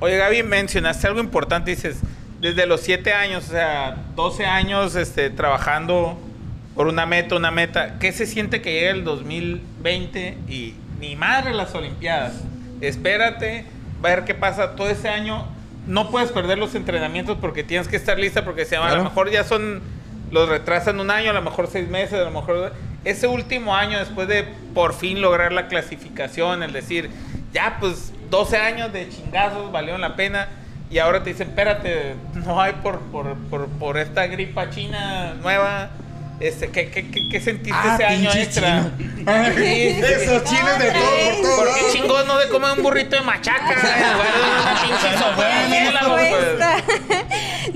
Oye, Gaby, mencionaste algo importante. Dices, desde los 7 años, o sea, 12 años este, trabajando por una meta, una meta. ¿Qué se siente que llegue el 2020 y ni madre las Olimpiadas? Espérate, va a ver qué pasa todo ese año. No puedes perder los entrenamientos porque tienes que estar lista porque se a lo mejor ya son, los retrasan un año, a lo mejor seis meses, a lo mejor ese último año después de por fin lograr la clasificación, el decir, ya pues 12 años de chingazos valieron la pena y ahora te dicen, espérate, no hay por, por, por, por esta gripa china nueva. Este, ¿qué, qué, qué, qué sentiste Ah, ese año extra? Sí, sí, sí. Esos chiles de todo, por todo. ¿Por lado. qué chingos no se come un burrito de machaca? en lugar de una pinche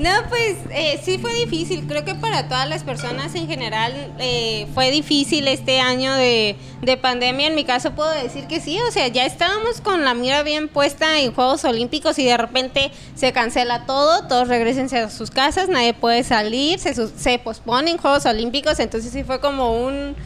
No, pues eh, sí fue difícil. Creo que para todas las personas en general eh, fue difícil este año de, de pandemia. En mi caso puedo decir que sí. O sea, ya estábamos con la mira bien puesta en Juegos Olímpicos y de repente se cancela todo. Todos regresense a sus casas, nadie puede salir, se, se posponen Juegos Olímpicos. Entonces sí fue como un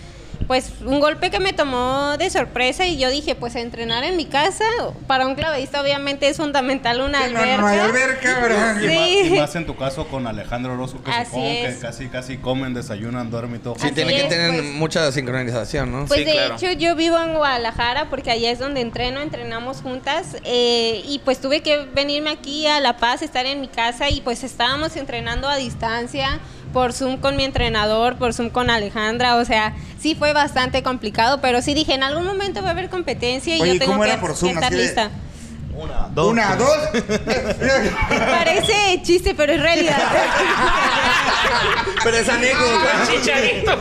pues un golpe que me tomó de sorpresa y yo dije, pues entrenar en mi casa, para un clavadista obviamente es fundamental una Sí, no, alberca. no hay alberca, ¿verdad? Y, más, Sí. y más en tu caso con Alejandro Orozco, que Así supongo es. que casi, casi comen, desayunan, duermen y todo. Sí, Así tiene que es, tener pues. mucha sincronización, ¿no? Pues Sí, de claro. hecho yo vivo en Guadalajara porque allá es donde entreno, entrenamos juntas eh, y pues tuve que venirme aquí a La Paz, estar en mi casa y pues estábamos entrenando a distancia por Zoom con mi entrenador, por Zoom con Alejandra, o sea, sí fue bastante complicado, pero sí dije, en algún momento va a haber competencia y Oye, yo tengo ¿cómo que, era por Zoom? que estar Así de- lista. Una, dos. Una, dos. <laughs> Parece chiste, pero es realidad. <laughs> Pero es anécdota. Con chicharito,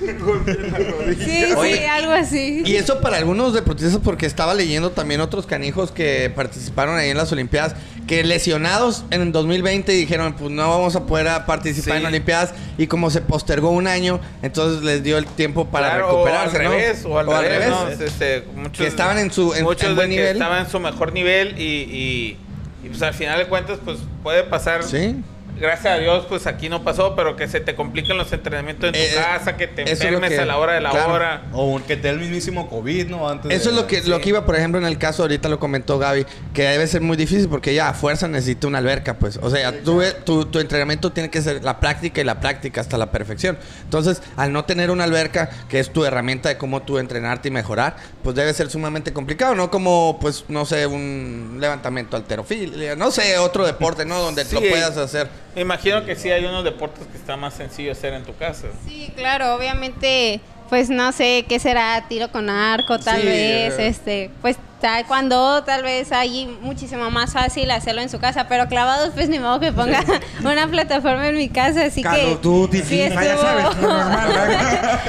<laughs> Sí, sí, Oye, algo así. Y eso para algunos deportistas, porque estaba leyendo también otros canijos que participaron ahí en las Olimpiadas, que lesionados en el 2020 dijeron, pues no vamos a poder a participar Sí. en Olimpiadas, y como se postergó un año, entonces les dio el tiempo para Claro, recuperarse, o al ¿no? revés, o al revés, ¿no? revés. Este, muchos, Que estaban en su- en- muchos en de buen que nivel. estaban en su mejor nivel y, y, y, pues al final de cuentas pues puede pasar Sí. Gracias a Dios, pues aquí no pasó, pero que se te compliquen los entrenamientos en tu Eh, casa, que te enfermes que- a la hora de la claro. hora. O que te dé el mismísimo COVID, ¿no? Antes Eso de- es lo que, lo que iba, por ejemplo, en el caso, ahorita lo comentó Gaby, que debe ser muy difícil porque ella a fuerza necesita una alberca, pues. O sea, tú, tu, tu entrenamiento tiene que ser la práctica y la práctica hasta la perfección. Entonces, al no tener una alberca, que es tu herramienta de cómo tú entrenarte y mejorar, pues debe ser sumamente complicado, ¿no? Como, pues, no sé, un levantamiento alterofilia, no sé, otro deporte, ¿no? Donde Sí. lo puedas hacer. Me imagino que sí hay unos deportes que está más sencillo hacer en tu casa. Sí, claro, obviamente, pues no sé qué será, tiro con arco, tal Sí, vez, eh. este, pues taekwondo, tal vez ahí muchísimo más fácil hacerlo en su casa, pero clavados, pues ni modo que ponga <laughs> una plataforma en mi casa, así Call que of Duty, sí FIFA, ya sabes, lo normal, ¿verdad?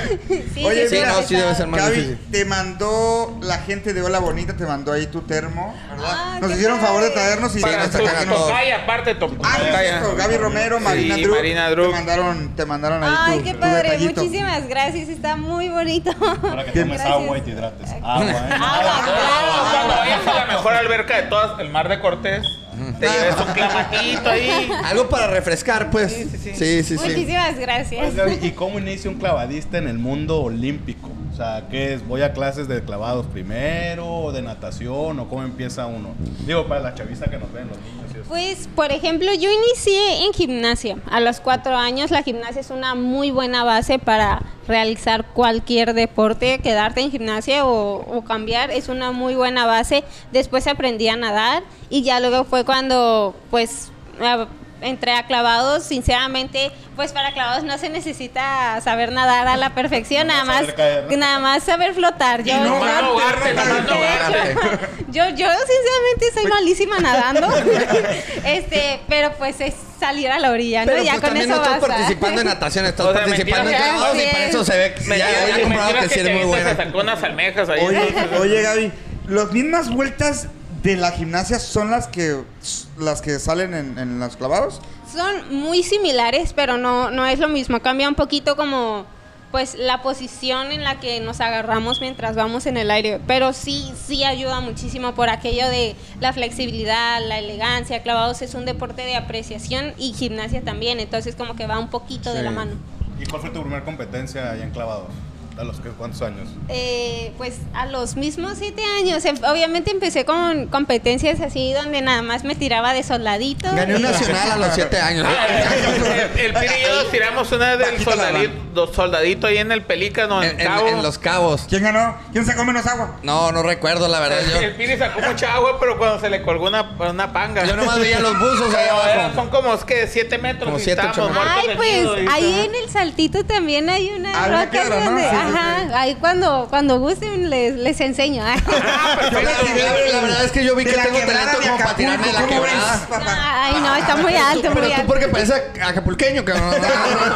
sí, <laughs> Oye, sí, Sí, mira, no, sí debe ser más Gaby, difícil. te mandó la gente de Hola Bonita, te mandó ahí tu termo, ¿verdad? Ah, Nos hicieron favor de padre. traernos y Para nos tu sacan a todos. tocaya, aparte tu Ah, sí, Gaby Romero, Marina Sí, Drew. Marina Drew. Te mandaron, te mandaron ahí Ay, tu, qué padre, detallito. muchísimas gracias, está muy bonito. Para que tomes Gracias. agua y te hidrates. Agua, ¿eh? Agua, claro. Cuando vayas a la mejor alberca de todas, el Mar de Cortés, te lleves un clamatito ahí. Algo para refrescar, pues. Sí, sí, sí. Sí, sí, sí. Muchísimas gracias. ¿Y cómo inicia un clavadista en el mundo olímpico? O sea, ¿qué es? ¿Voy a clases de clavados primero, o de natación, o cómo empieza uno? Digo, para la chaviza que nos ven, los niños y eso. Pues, por ejemplo, yo inicié en gimnasia. A los cuatro años, la gimnasia es una muy buena base para realizar cualquier deporte. Quedarte en gimnasia o, o cambiar es una muy buena base. Después aprendí a nadar y ya luego fue cuando, pues, a- entré a clavados. Sinceramente, pues para clavados no se necesita saber nadar a la perfección, nada más, saber caer, ¿no? nada más saber flotar. Yo, no ahogarte, yo, yo sinceramente soy malísima <laughs> nadando. este, pero pues es salir a la orilla, ¿no? Pero ya pues con también eso no estás basta. participando en natación, estás O sea, participando en clavados y para es. eso se ve que Me ya, ya comprobado mentira que sí eres muy buena. Se sacó unas almejas ahí. Oye, oye, Gaby, las mismas vueltas de la gimnasia son las que las que salen en, en los clavados. Son muy similares, pero no, no es lo mismo. Cambia un poquito como pues la posición en la que nos agarramos mientras vamos en el aire. Pero sí, sí ayuda muchísimo por aquello de la flexibilidad, la elegancia. Clavados es un deporte de apreciación y gimnasia también. Entonces como que va un poquito de la mano. ¿Y cuál fue tu primera competencia ahí en clavados? ¿A los que, cuántos años? Eh, pues a los mismos siete años. Em- Obviamente empecé con competencias así donde nada más me tiraba de soldadito. Gané un nacional a los 7 años. Ah, <laughs> el, el Piri y yo nos tiramos una del soldadito, soldadito ahí en el pelícano, en, En, en- Cabo. en los cabos. ¿Quién ganó? ¿Quién sacó menos agua? No, no recuerdo, la verdad. El, el Yo, Piri sacó mucha agua, pero cuando se le colgó una, una panga. yo nomás veía los buzos ahí abajo. son como es que 7 metros Como y siete, Ay, pues ahí en el saltito también hay una Ah, roca piedra, ajá, ahí cuando cuando gusten les, les enseño. Ah, Yo la verdad es que yo vi que tengo talento como para tirarme de la ¿cómo ves, quebrada. Ay, no, está muy alto, Pero muy tú alto. porque parece acapulqueño, que no, no,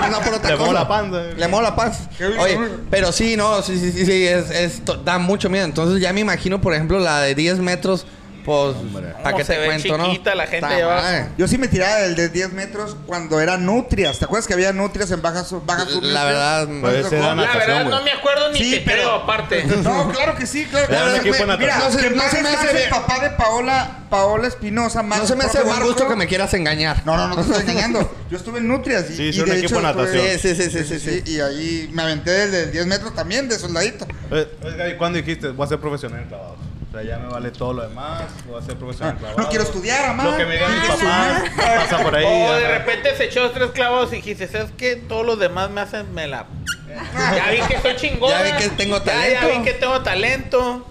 no, no por otra Le cosa. mola la panza. Le mola la panza. Oye, pero sí, no, sí, sí, sí, sí, es, da mucho miedo. Entonces ya me imagino, por ejemplo, la de 10 metros, pues, ¿para qué te ve cuento, no? chiquita la gente madre. Yo sí me tiraba del de 10 metros cuando era nutrias. ¿Te acuerdas que había nutrias en Baja Sur? Baja Sur La verdad, ¿No puede ser La verdad no me acuerdo ni Sí, te pero- creo aparte. <laughs> No, claro que sí, claro que sí. equipo de Mira, natación. No se- que no se me hace el papá de Paola, Paola Espinosa. Mar- No se me hace buen gusto que me quieras engañar. No, no, no te estoy <laughs> engañando. Yo estuve en Nutrias. Y, Sí, y de hecho natación. Sí, sí, sí, sí, sí, sí. Y ahí me aventé del de 10 metros también, de soldadito. Oye, oye, Gaby, ¿cuándo dijiste voy a ser profesional en? O sea, ya me vale todo lo demás, voy a ser profesional en clavados. Ah, No quiero estudiar, mamá. Lo que me Quiero papás, estudiar. pasa por ahí. O de ajá. repente se echó tres clavos y dijiste, ¿sabes qué? Todos los demás me hacen me la... Ya vi que soy chingón. Ya vi que tengo talento. Ya, vi que tengo talento.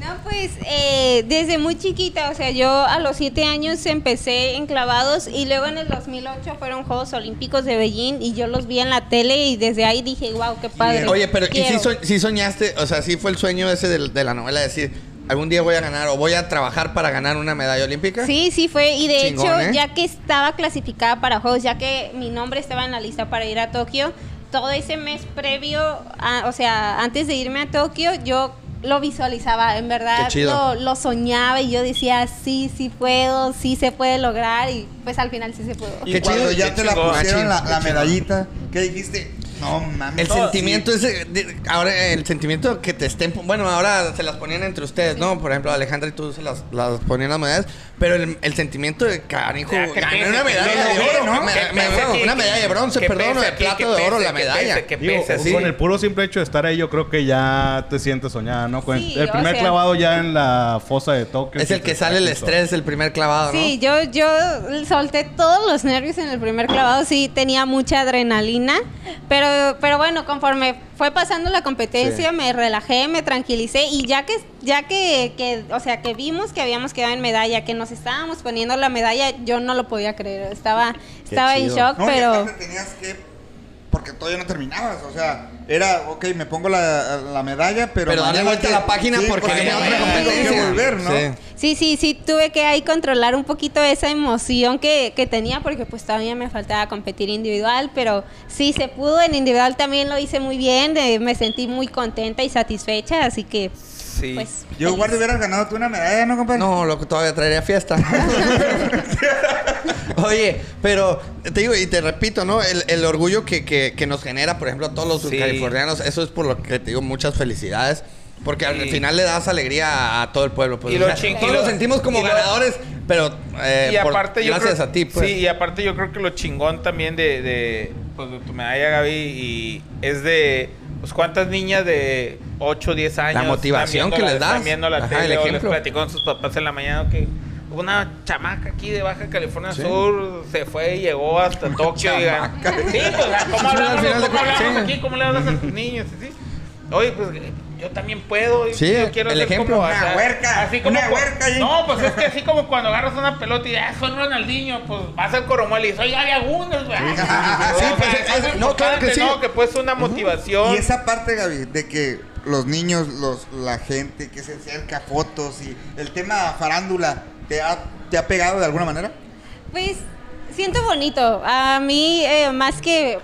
No, pues eh, desde muy chiquita, o sea, yo a los siete años empecé en clavados y luego en el 2008 fueron Juegos Olímpicos de Beijing y yo los vi en la tele y desde ahí dije, wow, qué padre. Oye, pero ¿y quiero". si, so- si soñaste, o sea, sí fue el sueño ese de, de la novela, decir, algún día voy a ganar o voy a trabajar para ganar una medalla olímpica? Sí, sí fue. Y de Chingón, hecho, ¿eh? ya que estaba clasificada para Juegos, ya que mi nombre estaba en la lista para ir a Tokio, todo ese mes previo, a- o sea, antes de irme a Tokio, yo lo visualizaba, en verdad Qué chido. lo, lo soñaba y yo decía, sí, sí puedo, sí se puede lograr y pues al final sí se pudo. Y Qué cuando chido, ya te la pusieron la, Qué la chido. medallita, ¿qué dijiste? No mames. El sentimiento de- ahora el sentimiento que te estén, bueno, ahora se las ponían entre ustedes, ¿no? Por ejemplo, Alejandra y tú se las, las ponían las medallas, pero el, el sentimiento de Ya, que gané pese, una que medalla pese, de oro, ¿no? me- Que me- pese aquí, una medalla de bronce, que perdón, pese de aquí, plata que de oro, pese, la que medalla. pese, que Digo, pese, sí. Con el puro simple hecho de estar ahí, yo creo que ya te sientes soñada, ¿no? Con el- Sí, el o primer sea- clavado ya en la fosa de Tokio. Es el que sale el estrés, el primer clavado, ¿no? Sí, yo, yo solté todos los nervios en el primer clavado, sí tenía mucha adrenalina, pero, pero bueno, conforme fue pasando la competencia, me relajé, me tranquilicé y ya que, ya que, que, o sea, que vimos que habíamos quedado en medalla, que nos estábamos poniendo la medalla, yo no lo podía creer, estaba, estaba en shock, No, pero... aparte tenías que. Porque todavía no terminabas. O sea, era, ok, me pongo la, la medalla, pero. Pero dale vuelta a la página porque porque otra tengo que volver, ¿no? Sí. Sí, sí, sí, tuve que ahí controlar un poquito esa emoción que, que tenía porque pues todavía me faltaba competir individual, pero sí se pudo, en individual también lo hice muy bien, eh, me sentí muy contenta y satisfecha, así que Sí. pues... Yo, feliz. guardo, hubieras ganado tú una medalla, ¿no, compadre? No, lo que todavía traería fiesta. <laughs> Oye, pero te digo y te repito, ¿no? El, el orgullo que, que, que nos genera, por ejemplo, a todos los Sí. californianos, eso es por lo que te digo muchas felicidades. Porque al final le das alegría a todo el pueblo. Pues, Y o lo sea, ching- todos y lo- nos sentimos como y lo- ganadores, pero eh, y por- aparte yo gracias creo, a ti, pues. Sí, y aparte yo creo que lo chingón también de, de, pues, de tu medalla, Gaby, y es de pues cuántas niñas de 8, 10 años La motivación que la- les das. viendo la Ajá, tele el o les platicó con sus papás en la mañana que una chamaca aquí de Baja California Sur se fue y llegó hasta Tokio y. Sí, pues ¿cómo Sí, hablamos, cómo hablamos sí. aquí? ¿Cómo le hablas a tus niños? Sí. Oye, pues yo también puedo. Sí, yo quiero el ejemplo. como, o Una sea, huerca, Así como una huerca ahí. No, pues es que así como cuando agarras una pelota y ah, soy Ronaldinho, pues vas al Coromuel y soy Gaby Agunes, güey. sí, O sea, <laughs> pues, es no, claro que sí. ¿no? Que puede ser una motivación. Y esa parte, Gaby, de que los niños, los, la gente que se acerca, fotos y el tema farándula, ¿te ha, te ha pegado de alguna manera? Pues siento bonito. A mí, eh, más que,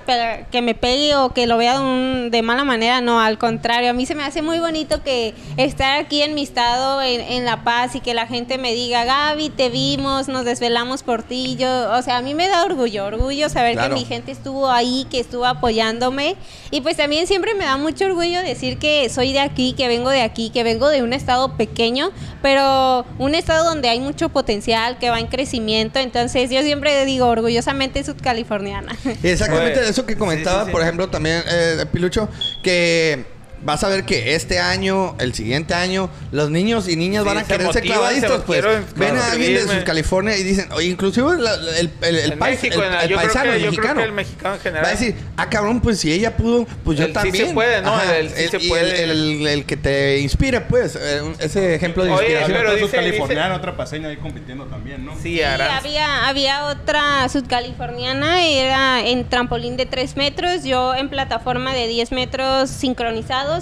que me pegue o que lo vea de, un- de mala manera, no, al contrario. A mí se me hace muy bonito que estar aquí en mi estado, en, en La Paz, y que la gente me diga, Gaby, te vimos, nos desvelamos por ti. Yo, o sea, a mí me da orgullo, orgullo saber Claro. que mi gente estuvo ahí, que estuvo apoyándome. Y pues también siempre me da mucho orgullo decir que soy de aquí, que vengo de aquí, que vengo de un estado pequeño, pero un estado donde hay mucho potencial, que va en crecimiento. Entonces yo siempre digo orgullosamente subcaliforniana. Y exactamente Oye, eso que comentaba, sí, sí, sí. por ejemplo, también eh, Pilucho, que vas a ver que este año, el siguiente año, los niños y niñas Sí, van a se querer ser motivan, clavadistas, se pues. Ven a alguien de sus California y dicen, oye, inclusive la- la- el, el, el, En pais- México, el- el yo creo paisano, que- el yo creo mexicano. que el mexicano en general. Va a decir, ah, cabrón, pues si ella pudo, pues yo El sí también. se puede, ¿no? El sí se puede. El, el- el que te inspire, pues, eh, ese ejemplo de Oye, inspiración. pero Pero dice- californiano, otra paseña ahí compitiendo también, ¿no? Sí, Sí, Aranza. había, había otra sudcaliforniana, era en trampolín de 3 metros, yo en plataforma de 10 metros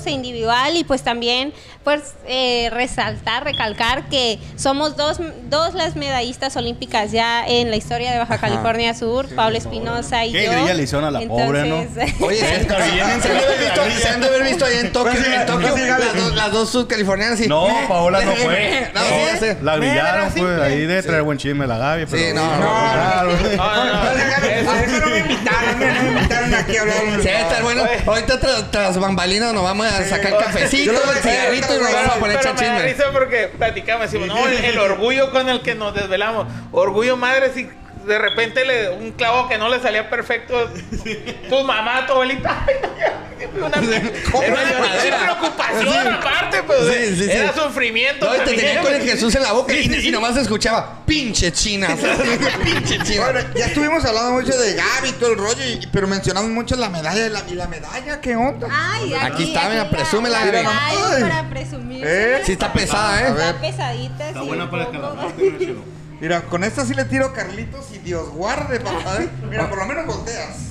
e individual y pues también pues eh, resaltar, recalcar que somos dos, dos las medallistas olímpicas ya en la historia de Baja California Sur, Pablo Espinosa y Qué yo. grilla le hicieron a la pobre, ¿no? Oye, se, Está bien, se han de haber visto, se han de haber visto ahí en Tokio, Pues sí, en Tokio pues sí, las, dos, las dos sudcalifornianas. y- No, Paola no fue. No, sí. La brillaron, pues, simple. ahí de traer buen chisme la Gaby, pero... Sí, no, no, claro. No, no, me invitaron, no me invitaron aquí a hablar. Sí, está bueno. Ahorita tras bambalinas nos vamos a sacar cafecito, Yo lo voy a el cigarrito y nos vamos a poner echar me da risa porque platicamos, decimos, no, el, el orgullo con el que nos desvelamos. Orgullo madre si de repente le, un clavo que no le salía perfecto. Tu mamá, tu abuelita. <laughs> Una, era una preocupación Sí. aparte, pues. Sí, sí, sí. era sufrimiento. No, te tenía con el. Jesús en la boca y, Sí, sí. y nomás se escuchaba, pinche china. <laughs> pinche china. Bueno, ya estuvimos hablando mucho de Gaby y todo el rollo, y- pero mencionamos mucho la medalla. ¿Y la, y la medalla qué onda? Ay, Aquí está, mira, la- presúmela, la Ay. para presumir. ¿Eh? Sí está pesada, ¿eh? Está pesadita. Está sí, buena para poco. Mira, con esta sí le tiro a Carlitos y Dios guarde, papá. Mira, por lo menos volteas.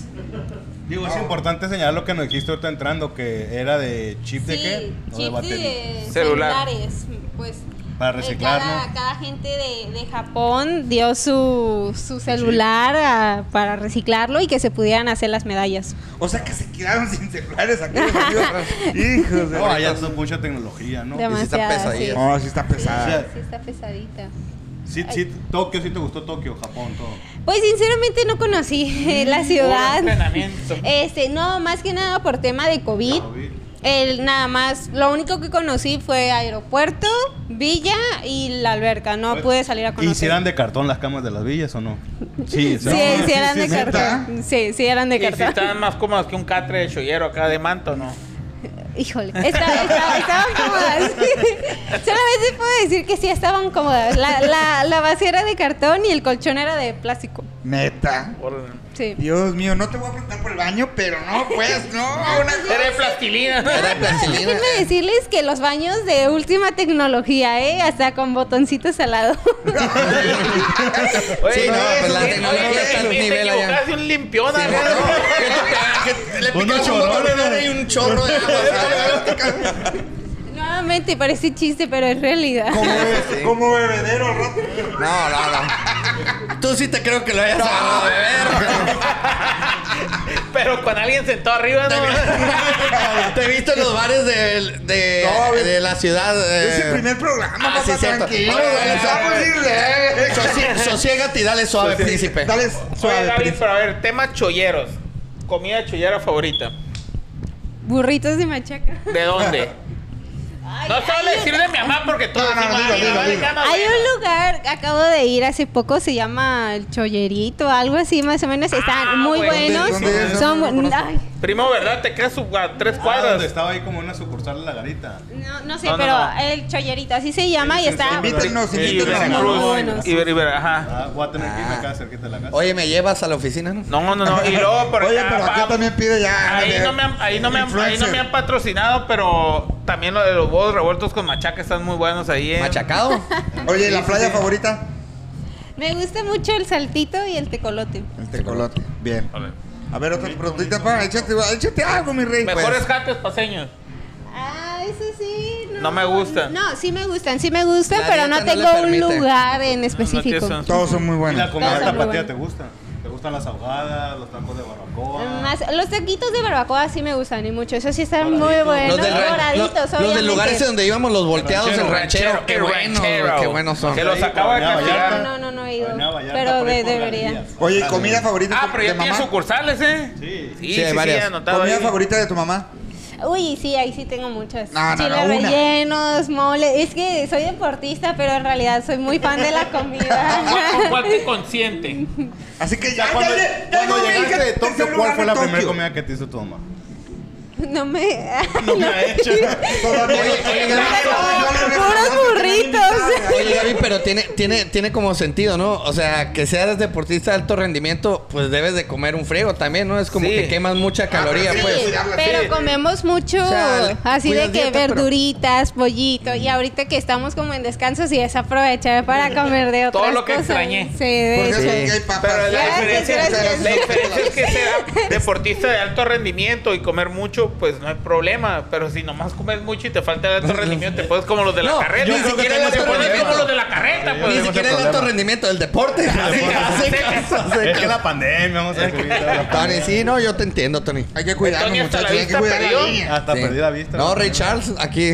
Digo, es importante señalar lo que nos dijiste ahorita entrando, que era de chip de Sí, qué? O de chips batería. de Celular. celulares, pues. Para eh, reciclar, cada, ¿no? cada gente de, de Japón dio su, su celular a- para reciclarlo y que se pudieran hacer las medallas. O sea que se quedaron sin celulares aquí. <laughs> Hijos de No, allá es mucha tecnología, ¿no? Demasiada, pesadilla. sí. No, sí está pesada. Sí, está pesadita. Sí, sí, Tokio, sí te gustó Tokio, Japón, todo. Pues sinceramente no conocí la ciudad. Puro entrenamiento. <laughs> Este, no, más que nada por tema de COVID. El, nada más, lo único que conocí fue aeropuerto, villa y la alberca. No pude salir a conocer. ¿Y si eran de cartón las camas de las villas o no? Sí, Sí, sí, eran de cartón. Sí, sí eran de Y si cartón. estaban más cómodos que un catre de chollero acá de manto, ¿no? Híjole, esta- esta- estaban cómodas. Solamente puedo decir que sí estaban cómodas. La, la, la base era de cartón y el colchón era de plástico. Neta. Sí. Dios mío, no te voy a preguntar por el baño, pero no, pues, no. Una de plastilina. Era <laughs> plastilina. Déjenme decirles que los baños de última tecnología, ¿eh? Hasta con botoncitos al lado. Oye, <laughs> Sí, no, pues la tecnología está al nivel allá. un limpión Sí, no, le picas un botón y un chorro de agua. Nuevamente parece chiste, pero es realidad. Como, bebe- como bebedero, rato. No, no, no. Tú sí te creo que lo hayas agarrado de ver. <laughs> Pero con alguien sentado arriba, ¿no? <laughs> Te he visto en los bares de, de, No, güey. de la ciudad. eh, Es el primer programa, ah, papá, sí, tranquilo. <laughs> Sosiégate y dale suave, príncipe. Dale Oye, suave, Gaby, príncipe. pero a ver, tema cholleros. Comida chollera favorita. Burritos de machaca. ¿De dónde? <laughs> Ay, No solo decir de mi mamá porque tú No, no, decimos, dilo, "Ay, dilo, vale, dilo". cama, Hay bueno". un lugar, acabo de ir hace poco, se llama el Chollerito, algo así más o menos. Están Ah, muy bueno. buenos. Son, No ay, Primo, ¿verdad? Te quedas a tres Ah, cuadras. donde estaba ahí como una sucursal de la garita. no, no sé, No, no, pero no. el Chollerito, así se llama y está. sí, Invítenos, Y invítenos. Veracruz. Muy buenos. Y Ver- y Ver- ajá. Ah, voy a tener que irme acá cerquita de la casa. Oye, ¿me llevas a la oficina? no? No, no, no. Y luego por Oye, acá, pero aquí pa- también pide ya. Ahí no, me han, ahí, no me han, ahí no me han patrocinado, pero también lo de los huevos revueltos con machaca están muy buenos ahí. ¿eh? ¿Machacado? <laughs> Oye, ¿y ¿la playa favorita? Me gusta mucho el saltito y el tecolote. El tecolote. Bien. Vale. A ver, otras preguntitas, pa. Échate, échate algo, mi rey. Mejores Pues, jates paseños. Ah, eso sí. No me gustan. No, sí me gustan, sí me gustan, La pero no no tengo un lugar en específico. son- Todos son muy ¿Y buenos. la comida tapatía te gusta? ¿Te gustan las ahogadas, los tacos de barbacoa? Más, los taquitos de barbacoa sí me gustan y mucho. Esos sí están muy buenos. Los del, ra- doraditos, los- los del lugar ese donde íbamos los volteados, el ranchero, ranchero. Qué el buenos, ranchero. qué buenos son. Que los acabo de castigar. No, no, no he ido. Vallarta, Pero de- debería. Oye, ¿comida favorita Ah, pero de ya tiene mamá? sucursales, ¿eh? Sí. Sí, Sí, sí, varias. anotado ¿Comida ahí. favorita de tu mamá? Uy, sí, ahí sí tengo muchas. No, no, Chiles no, rellenos, mole. Es que soy deportista, pero en realidad soy muy fan de la comida. <laughs> ¿Con cuál te <laughs> consiente? Así que Ya ya, cuando, ya, ya, cuando ya, ya, llegaste ya, de Tokio, ¿cuál fue la primera comida que te hizo tu mamá? <laughs> <laughs> no me. No me ha hecho. <laughs> Todavía puros burritos. Oye, Gaby, pero tiene, tiene, tiene como sentido, ¿no? O sea, que seas deportista de alto rendimiento, pues debes de comer un friego también, ¿no? Es como Sí. que quemas mucha caloría, pero sí, pues. Sí, pero comemos mucho O sea, así de cuidas que dieta, pero- verduritas, pollito y ahorita que estamos como en descanso sí es aprovechar para comer de otras Todo lo que cosas. extrañé. Sí, de hecho. Sí. aquí hay papas. Pero la Gracias, diferencia, gracias. la diferencia es que sea deportista de alto rendimiento y comer mucho, pues no hay problema. Pero si nomás comes mucho y te falta el alto <laughs> rendimiento, te puedes como los de la No, carreta. yo Ni creo que siquiera te pones como los de la carreta, Ni pues. Ni siquiera el alto problema. rendimiento del deporte. Hace caso, hace Es que la pandemia, vamos a la Tony, sí, no, yo te entiendo, Tony. Hay que cuidarnos, muchachos. Hay que cuidar perdió. la línea. Hasta Sí. perdí la vista. No, Ray Charles, aquí.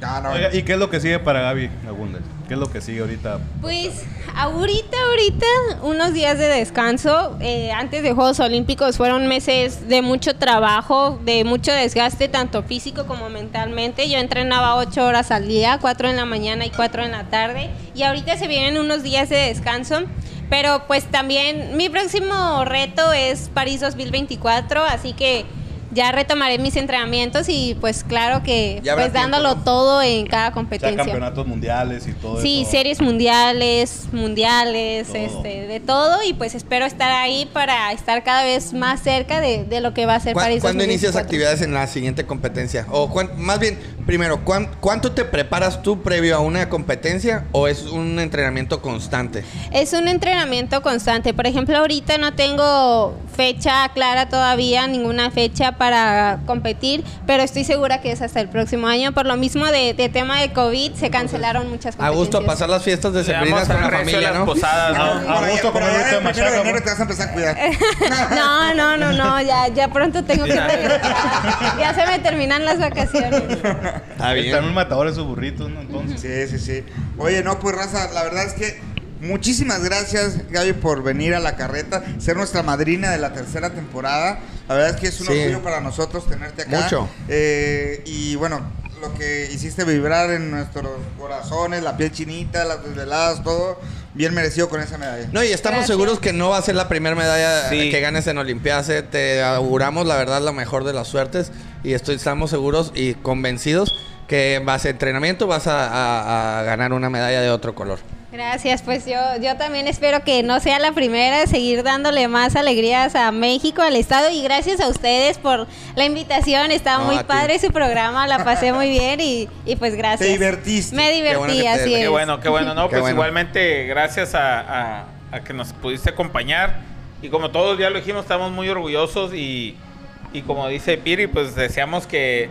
Ya, no. Oiga, ¿y qué es lo que sigue para Gaby Agúndez? ¿Qué es lo que sigue ahorita? Pues ahorita, ahorita, unos días de descanso. Eh, antes de Juegos Olímpicos fueron meses de mucho trabajo, de mucho desgaste, tanto físico como mentalmente. Yo entrenaba ocho horas al día, cuatro en la mañana y cuatro en la tarde. Y ahorita se vienen unos días de descanso. Pero pues también mi próximo reto es París 2024, así que ya retomaré mis entrenamientos y pues claro que Ya pues dándolo tiempo, ¿no? todo en cada O sea, competencia. campeonatos mundiales y todo Sí, eso. series mundiales, mundiales, Todo. este, de todo y pues espero estar ahí para estar cada vez más cerca de, de lo que va a ser ¿Cuá- París. ¿Cuándo inicias 2024. actividades en la siguiente competencia? O más bien, primero, ¿cuán- ¿cuánto te preparas tú previo a una competencia o es un entrenamiento constante? Es un entrenamiento constante. Por ejemplo, ahorita no tengo fecha clara todavía, ninguna fecha para competir, pero estoy segura que es hasta el próximo año. Por lo mismo de, de tema de COVID, se cancelaron muchas A competencias. gusto a pasar las fiestas de sembrinas con la familia, ¿no? posadas, No, ¿no? a allá- gusto comer de te vas a empezar a cuidar. <laughs> No, no, no, no, ya, ya pronto tengo que. <laughs> Ya se me terminan las vacaciones. <laughs> Está bien. Están un matador de sus burritos, ¿no? Entonces. Sí, sí, sí. Oye, no, pues raza, la verdad es que Muchísimas gracias, Gaby, por venir a la carreta, ser nuestra madrina de la tercera temporada. La verdad es que es un Sí. orgullo para nosotros tenerte acá. Mucho. Eh, y bueno, lo que hiciste vibrar en nuestros corazones, la piel chinita, las desveladas, todo, bien merecido con esa medalla. No, y estamos Gracias. seguros que no va a ser la primera medalla Sí. que ganes en Olimpiadas. eh. Te auguramos, la verdad, la mejor de las suertes. Y estoy, estamos seguros y convencidos que en base a entrenamiento vas a, a- a ganar una medalla de otro color. Gracias, pues yo, yo también espero que no sea la primera, seguir dándole más alegrías a México, al Estado y gracias a ustedes por la invitación, estaba No, muy padre su programa, la pasé muy bien y, y pues gracias. Te divertiste. Me bueno divertí, te- así es. Qué bueno, qué bueno. No, Qué pues bueno. igualmente gracias a, a- a que nos pudiste acompañar. Y como todos ya lo dijimos, estamos muy orgullosos y, y como dice Piri, pues deseamos que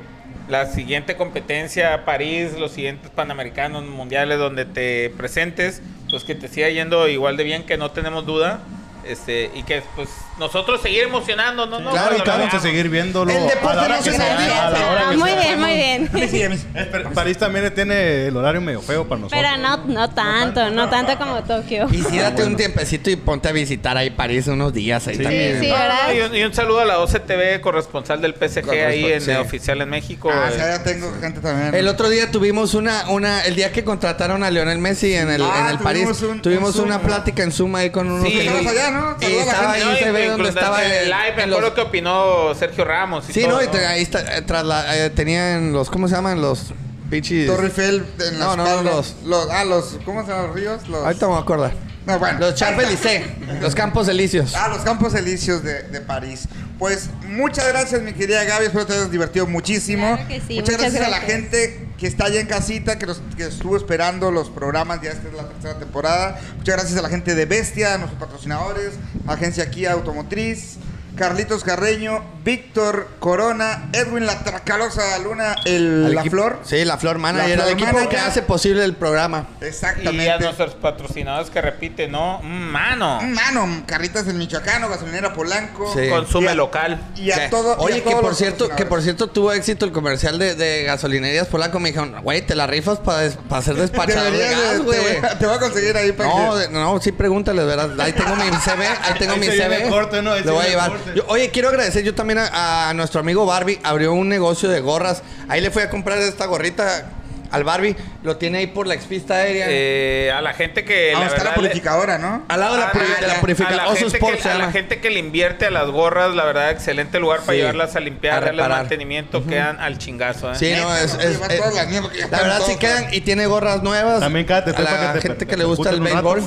la siguiente competencia, París, los siguientes Panamericanos, Mundiales, donde te presentes, pues que te siga yendo igual de bien, que no tenemos duda. Este, y que pues nosotros seguir emocionándonos, ¿no? Claro, y que lo vamos a seguir viéndolo. El deporte a la hora no que se sea, olvida. a la hora que muy sea. bien, muy bien. <laughs> <laughs> París también tiene el horario medio feo para nosotros. Pero no, no tanto, no tanto como Tokio. Y sí, date un tiempecito y ponte a visitar ahí París unos días. Ahí Sí. también. Sí, ¿verdad? y, un, y un saludo a la OCTV, corresponsal del PSG ahí en Sí. Oficial en México. Ah, eh. ya tengo gente también. El otro día tuvimos una, una, el día que contrataron a Lionel Messi en el, Ah, en el París, tuvimos un- tuvimos un Zoom, una plática en Zoom ahí con unos Sí. allá, ¿no? Estaba gente. ahí, No, se ve donde estaba en el el- live, me acuerdo los- que opinó Sergio Ramos. Y Sí, todo, no, y te- ahí está, eh, tras la, eh, tenían los, ¿cómo se llaman? Los pinches... Torre Eiffel en No, las no, los- los... Ah, los... ¿Cómo se llaman los ríos? Los... Ahorita me voy a acordar. No, bueno. Los Champs-Élysées, los Campos Elíseos. Ah, los Campos Elíseos de, de París. Pues muchas gracias, mi querida Gaby. Espero te hayas divertido muchísimo. Claro que sí, muchas, muchas gracias, a la gente que está allá en casita, que, nos, que estuvo esperando los programas. Ya esta es la tercera temporada. Muchas gracias a la gente de Bestia, a nuestros patrocinadores, Agencia Kia Automotriz. Carlitos Carreño, Víctor Corona, Edwin La Tracalosa Luna, el, Al La equipo- Flor. Sí, la Flor Manager, La el Flor equipo que Manager. hace posible el programa. Y a Exactamente. nuestros patrocinadores que repiten, ¿no? Mm, Mano. Mano, Carritas del Michoacano, Gasolinera Polanco. Sí. Consume Y a- local. Y a Sí. todo. y Oye, a que todos por los cierto, que por patrocinadores. cierto tuvo éxito el comercial de, de gasolinerías polaco. Me dijeron, güey, te la rifas para ser despachador de Deberías de- gas, te, güey. voy a, te voy a conseguir ahí para No, que... de- no, sí, pregúntale, ¿verdad? Ahí tengo mi CV, <laughs> ahí tengo Ahí mi se viene CV. el corte, ¿no? Ahí se Lo voy a viene llevar. Yo- oye, quiero agradecer yo también a, a nuestro amigo Barbie. Abrió un negocio de gorras. Ahí le fui a comprar esta gorrita al Barbie. Lo tiene ahí por la expista aérea. Eh, a la gente que. Ah, la está la purificadora, ¿no? al lado de la, Ah, la purificadora. la, Sport que, se a la gente que le invierte a las gorras, la verdad, excelente lugar para Sí. llevarlas a limpiar, A reparar. mantenimiento, quedan al chingazo, ¿eh? Sí, no, es, es- llevar es- ya la verdad sí quedan y tiene gorras nuevas. También cállate a la gente te que le gusta el béisbol.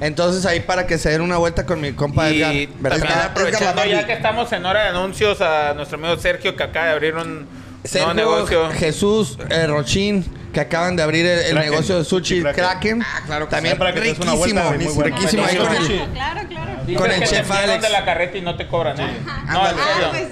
Entonces ahí para que se den una vuelta con mi compa Edgar Y también aprovechando Edgar ya que estamos en hora de anuncios a nuestro amigo Sergio que acaba de abrir un Sergio, nuevo negocio. Jesús eh, Rochín, que acaban de abrir el, negocio de sushi Sí, Kraken. Kraken. Ah, claro que También sí. Para que te des una riquísimo, vuelta, muy bueno. riquísimo ahí con Buenísimo. el, Claro, claro. Con el chef Alex. de la carreta y no te cobran, ¿eh? No, en Ah, serio. pues,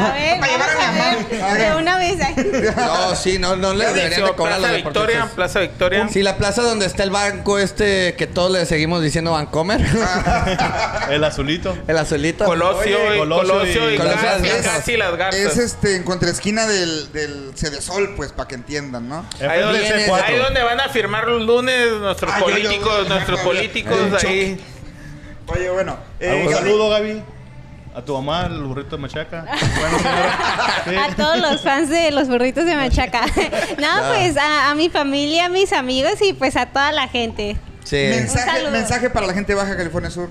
a ver, Para llevar vamos a mi a mamá. ver, de una vez ahí. No, sí, no, no le deberían de cobrar a Plaza Victoria. Plaza Victoria. Sí, la plaza donde está el banco este que todos le seguimos diciendo Vancomer. <laughs> El azulito. el azulito. Colosio, Oye, y Colosio Colosio y, y- Colosio casi, las casi las garzas. Es este, en contraesquina del, del Cedesol, pues, para que entiendan, ¿no? Ahí donde, ahí donde van a firmar los lunes nuestros Ah, yo- yo- políticos, yo- nuestros políticos ahí. Oye, bueno. eh, ¿Algún Gaby, saludo, Gaby? A tu mamá, el burrito de machaca. Bueno, señora. Sí. A todos los fans de los burritos de Machaca. <laughs> No, pues a, a mi familia, a mis amigos y pues a toda la gente. Sí. Un Mensaje, mensaje para la gente de Baja California Sur.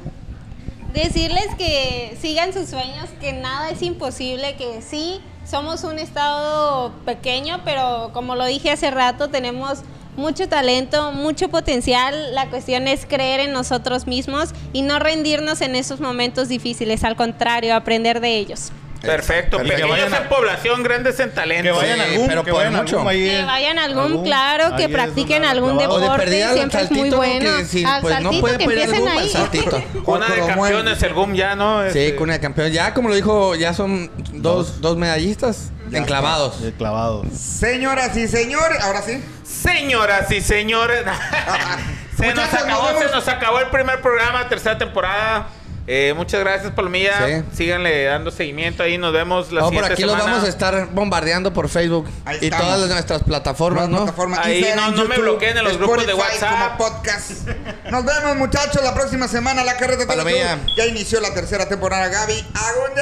Decirles que sigan sus sueños, que nada es imposible, que sí, somos un estado pequeño, pero como lo dije hace rato, tenemos mucho talento, mucho potencial. La cuestión es creer en nosotros mismos y no rendirnos en esos momentos difíciles, al contrario, aprender de ellos. Perfecto. Pequeños Que vayan a- en población, grandes en talento. Que vayan Sí, a algún, pero que por vayan a mucho. algún ahí Que es- vayan a algún, claro, ahí que es practiquen donde algún. O de deporte, perdida al siempre es muy saltito, bueno. que si al pues no saltito puede que pedir empiecen saltito. <laughs> Una de campeones, el GUM ya, ¿no? Sí, Este, cuna de campeón. Ya, como lo dijo, ya son dos, dos medallistas Ya enclavados. El clavado. Señoras y señores, ahora sí. Señoras y señores. <laughs> se nos Muchachos, acabó, vemos. se nos acabó el primer programa, tercera temporada. Eh, muchas gracias, Palomilla. Sí. Síganle dando seguimiento ahí. Nos vemos la No, por siguiente aquí los semana. vamos a estar bombardeando por Facebook Ahí y estamos. todas nuestras plataformas, ¿no? Plataforma, Ahí Instagram, no- no me bloqueen en los grupos de WhatsApp. como podcast. <laughs> Nos vemos, muchachos, la próxima semana. La carreta de Palomilla. Ya inició la tercera temporada. Gaby, ¿a dónde?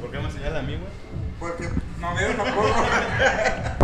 ¿Por qué me señala a mí, güey? Porque no veo, no puedo. <laughs>